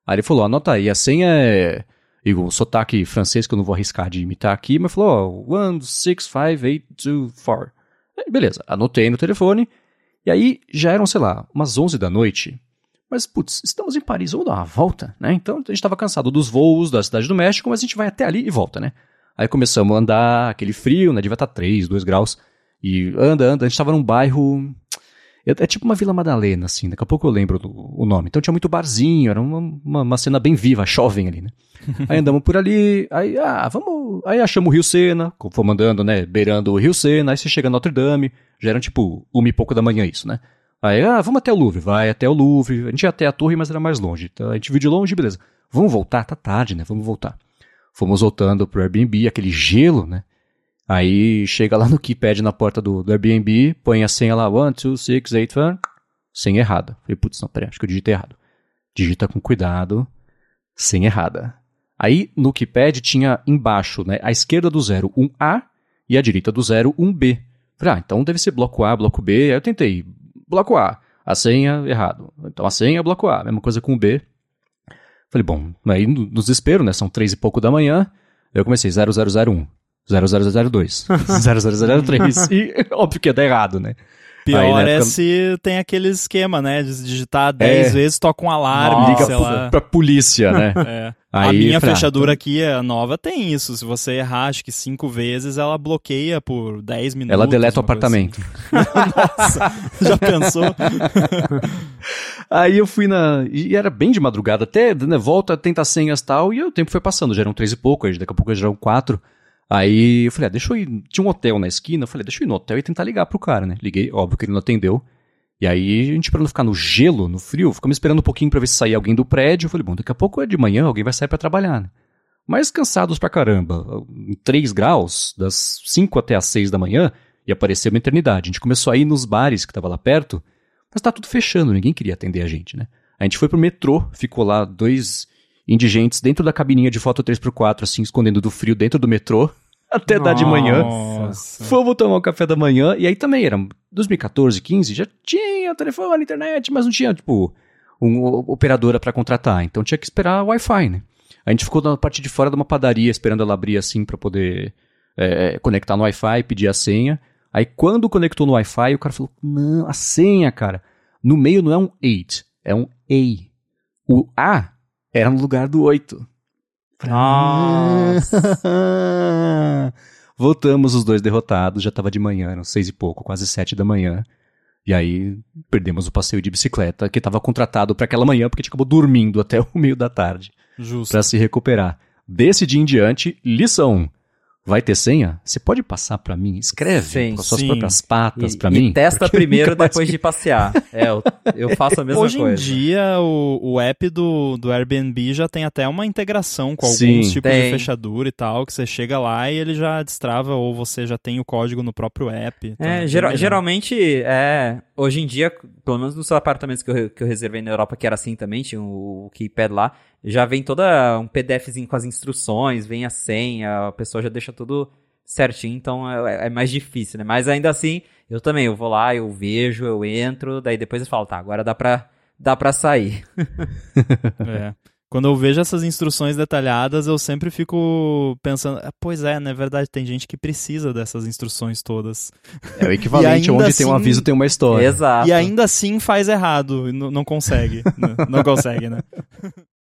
Aí ele falou, anota aí, a senha é... E o sotaque francês que eu não vou arriscar de imitar aqui, mas falou, ó, 1, 6, 5, 8, 2, 4. Beleza, anotei no telefone. E aí já eram, sei lá, umas 11 da noite. Mas, putz, estamos em Paris, vamos dar uma volta, né? Então a gente estava cansado dos voos da Cidade do México, mas a gente vai até ali e volta, né? Aí começamos a andar, aquele frio, né? Devia estar 3, 2 graus. E anda, anda. A gente tava num bairro. É, tipo uma Vila Madalena, assim. Daqui a pouco eu lembro do, o nome. Então tinha muito barzinho, era uma, uma, uma cena bem viva, jovem ali, né? aí andamos por ali, aí, ah, vamos. Aí achamos o Rio Sena, fomos andando, né? Beirando o Rio Sena, aí você chega a Notre Dame, já eram tipo uma e pouco da manhã isso, né? Aí, ah, vamos até o Louvre, vai até o Louvre. A gente ia até a torre, mas era mais longe. Então a gente viu de longe, beleza. Vamos voltar? Tá tarde, né? Vamos voltar. Fomos voltando pro Airbnb, aquele gelo, né? Aí chega lá no keypad na porta do, do Airbnb, põe a senha lá, 1, 2, 6, 8, 1, senha errada. Falei, putz, não, peraí, acho que eu digitei errado. Digita com cuidado, senha errada. Aí no keypad tinha embaixo, né, à esquerda do zero, um A e à direita do zero, um B. Falei, ah, então deve ser bloco A, bloco B. Aí eu tentei, bloco A, a senha errado. Então a senha, bloco A, mesma coisa com o B. Falei, bom, aí no desespero, né, são três e pouco da manhã, eu comecei 0001, 0002, 0003, e óbvio que ia dar errado, né. Pior Aí, né, é se tem aquele esquema, né? De digitar 10 É. vezes, toca um alarme, Liga sei pra, pra polícia, né. É. a Aí, minha falei, ah, fechadura aqui, a nova, tem isso. Se você errar, acho que cinco vezes, ela bloqueia por 10 minutos. Ela deleta o coisa apartamento. assim. Nossa, já pensou? Aí eu fui na. E era bem de madrugada, até, né, volta, tenta senhas e tal, e o tempo foi passando, já eram três e pouco, aí daqui a pouco já eram quatro. Aí eu falei, ah, deixa eu ir. Tinha um hotel na esquina, eu falei, deixa eu ir no hotel e tentar ligar pro cara, né? Liguei, óbvio que ele não atendeu. E aí, a gente, pra não ficar no gelo, no frio, ficamos esperando um pouquinho pra ver se saía alguém do prédio. Eu falei, bom, daqui a pouco é de manhã, alguém vai sair pra trabalhar, né? Mas cansados pra caramba, em 3 graus, das 5 até as 6 da manhã, ia parecer uma eternidade. A gente começou a ir nos bares que tava lá perto, mas tá tudo fechando, ninguém queria atender a gente, né? A gente foi pro metrô, ficou lá dois indigentes dentro da cabininha de foto 3x4, assim, escondendo do frio dentro do metrô, até dar de manhã. Nossa. Fomos tomar o café da manhã, e aí também era 2014, 15, já tinha telefone, internet, mas não tinha, tipo, uma operadora pra contratar. Então tinha que esperar o Wi-Fi, né? A gente ficou na parte de fora de uma padaria esperando ela abrir assim pra poder é, conectar no Wi-Fi, pedir a senha. Aí quando conectou no Wi-Fi, o cara falou: Não, a senha, cara. No meio não é um 8, é um A. O A era no lugar do 8. Nossa. Voltamos os dois derrotados, já tava de manhã, eram seis e pouco, quase sete da manhã. E aí perdemos o passeio de bicicleta, que estava contratado para aquela manhã, porque a gente acabou dormindo até o meio da tarde Justo. para se recuperar. Desse dia em diante, lição. Vai ter senha? Você pode passar para mim? Escreve Sim, com as suas sim. próprias patas E, para e mim. testa porque primeiro depois de passear. É, eu, eu faço a mesma Hoje coisa. em dia, o, o app do, do Airbnb já tem até uma integração com alguns Sim. tipos Tem. de fechadura e tal, que você chega lá e ele já destrava, ou você já tem o código no próprio app. Tá É, melhor. geralmente, é, hoje em dia, pelo menos nos apartamentos que eu, que eu reservei na Europa, que era assim também, tinha o, o keypad lá, já vem toda um PDFzinho com as instruções, vem a senha, a pessoa já deixa tudo certinho, então é, é mais difícil, né? Mas ainda assim, eu também, eu vou lá, eu vejo, eu entro, daí depois eu falo, tá, agora dá pra, dá pra sair. É. Quando eu vejo essas instruções detalhadas, eu sempre fico pensando, "Ah, pois é, na verdade, tem gente que precisa dessas instruções todas. É o equivalente, onde tem um assim- aviso tem uma história. Exato. E ainda assim faz errado, não, não consegue. não, não consegue, né?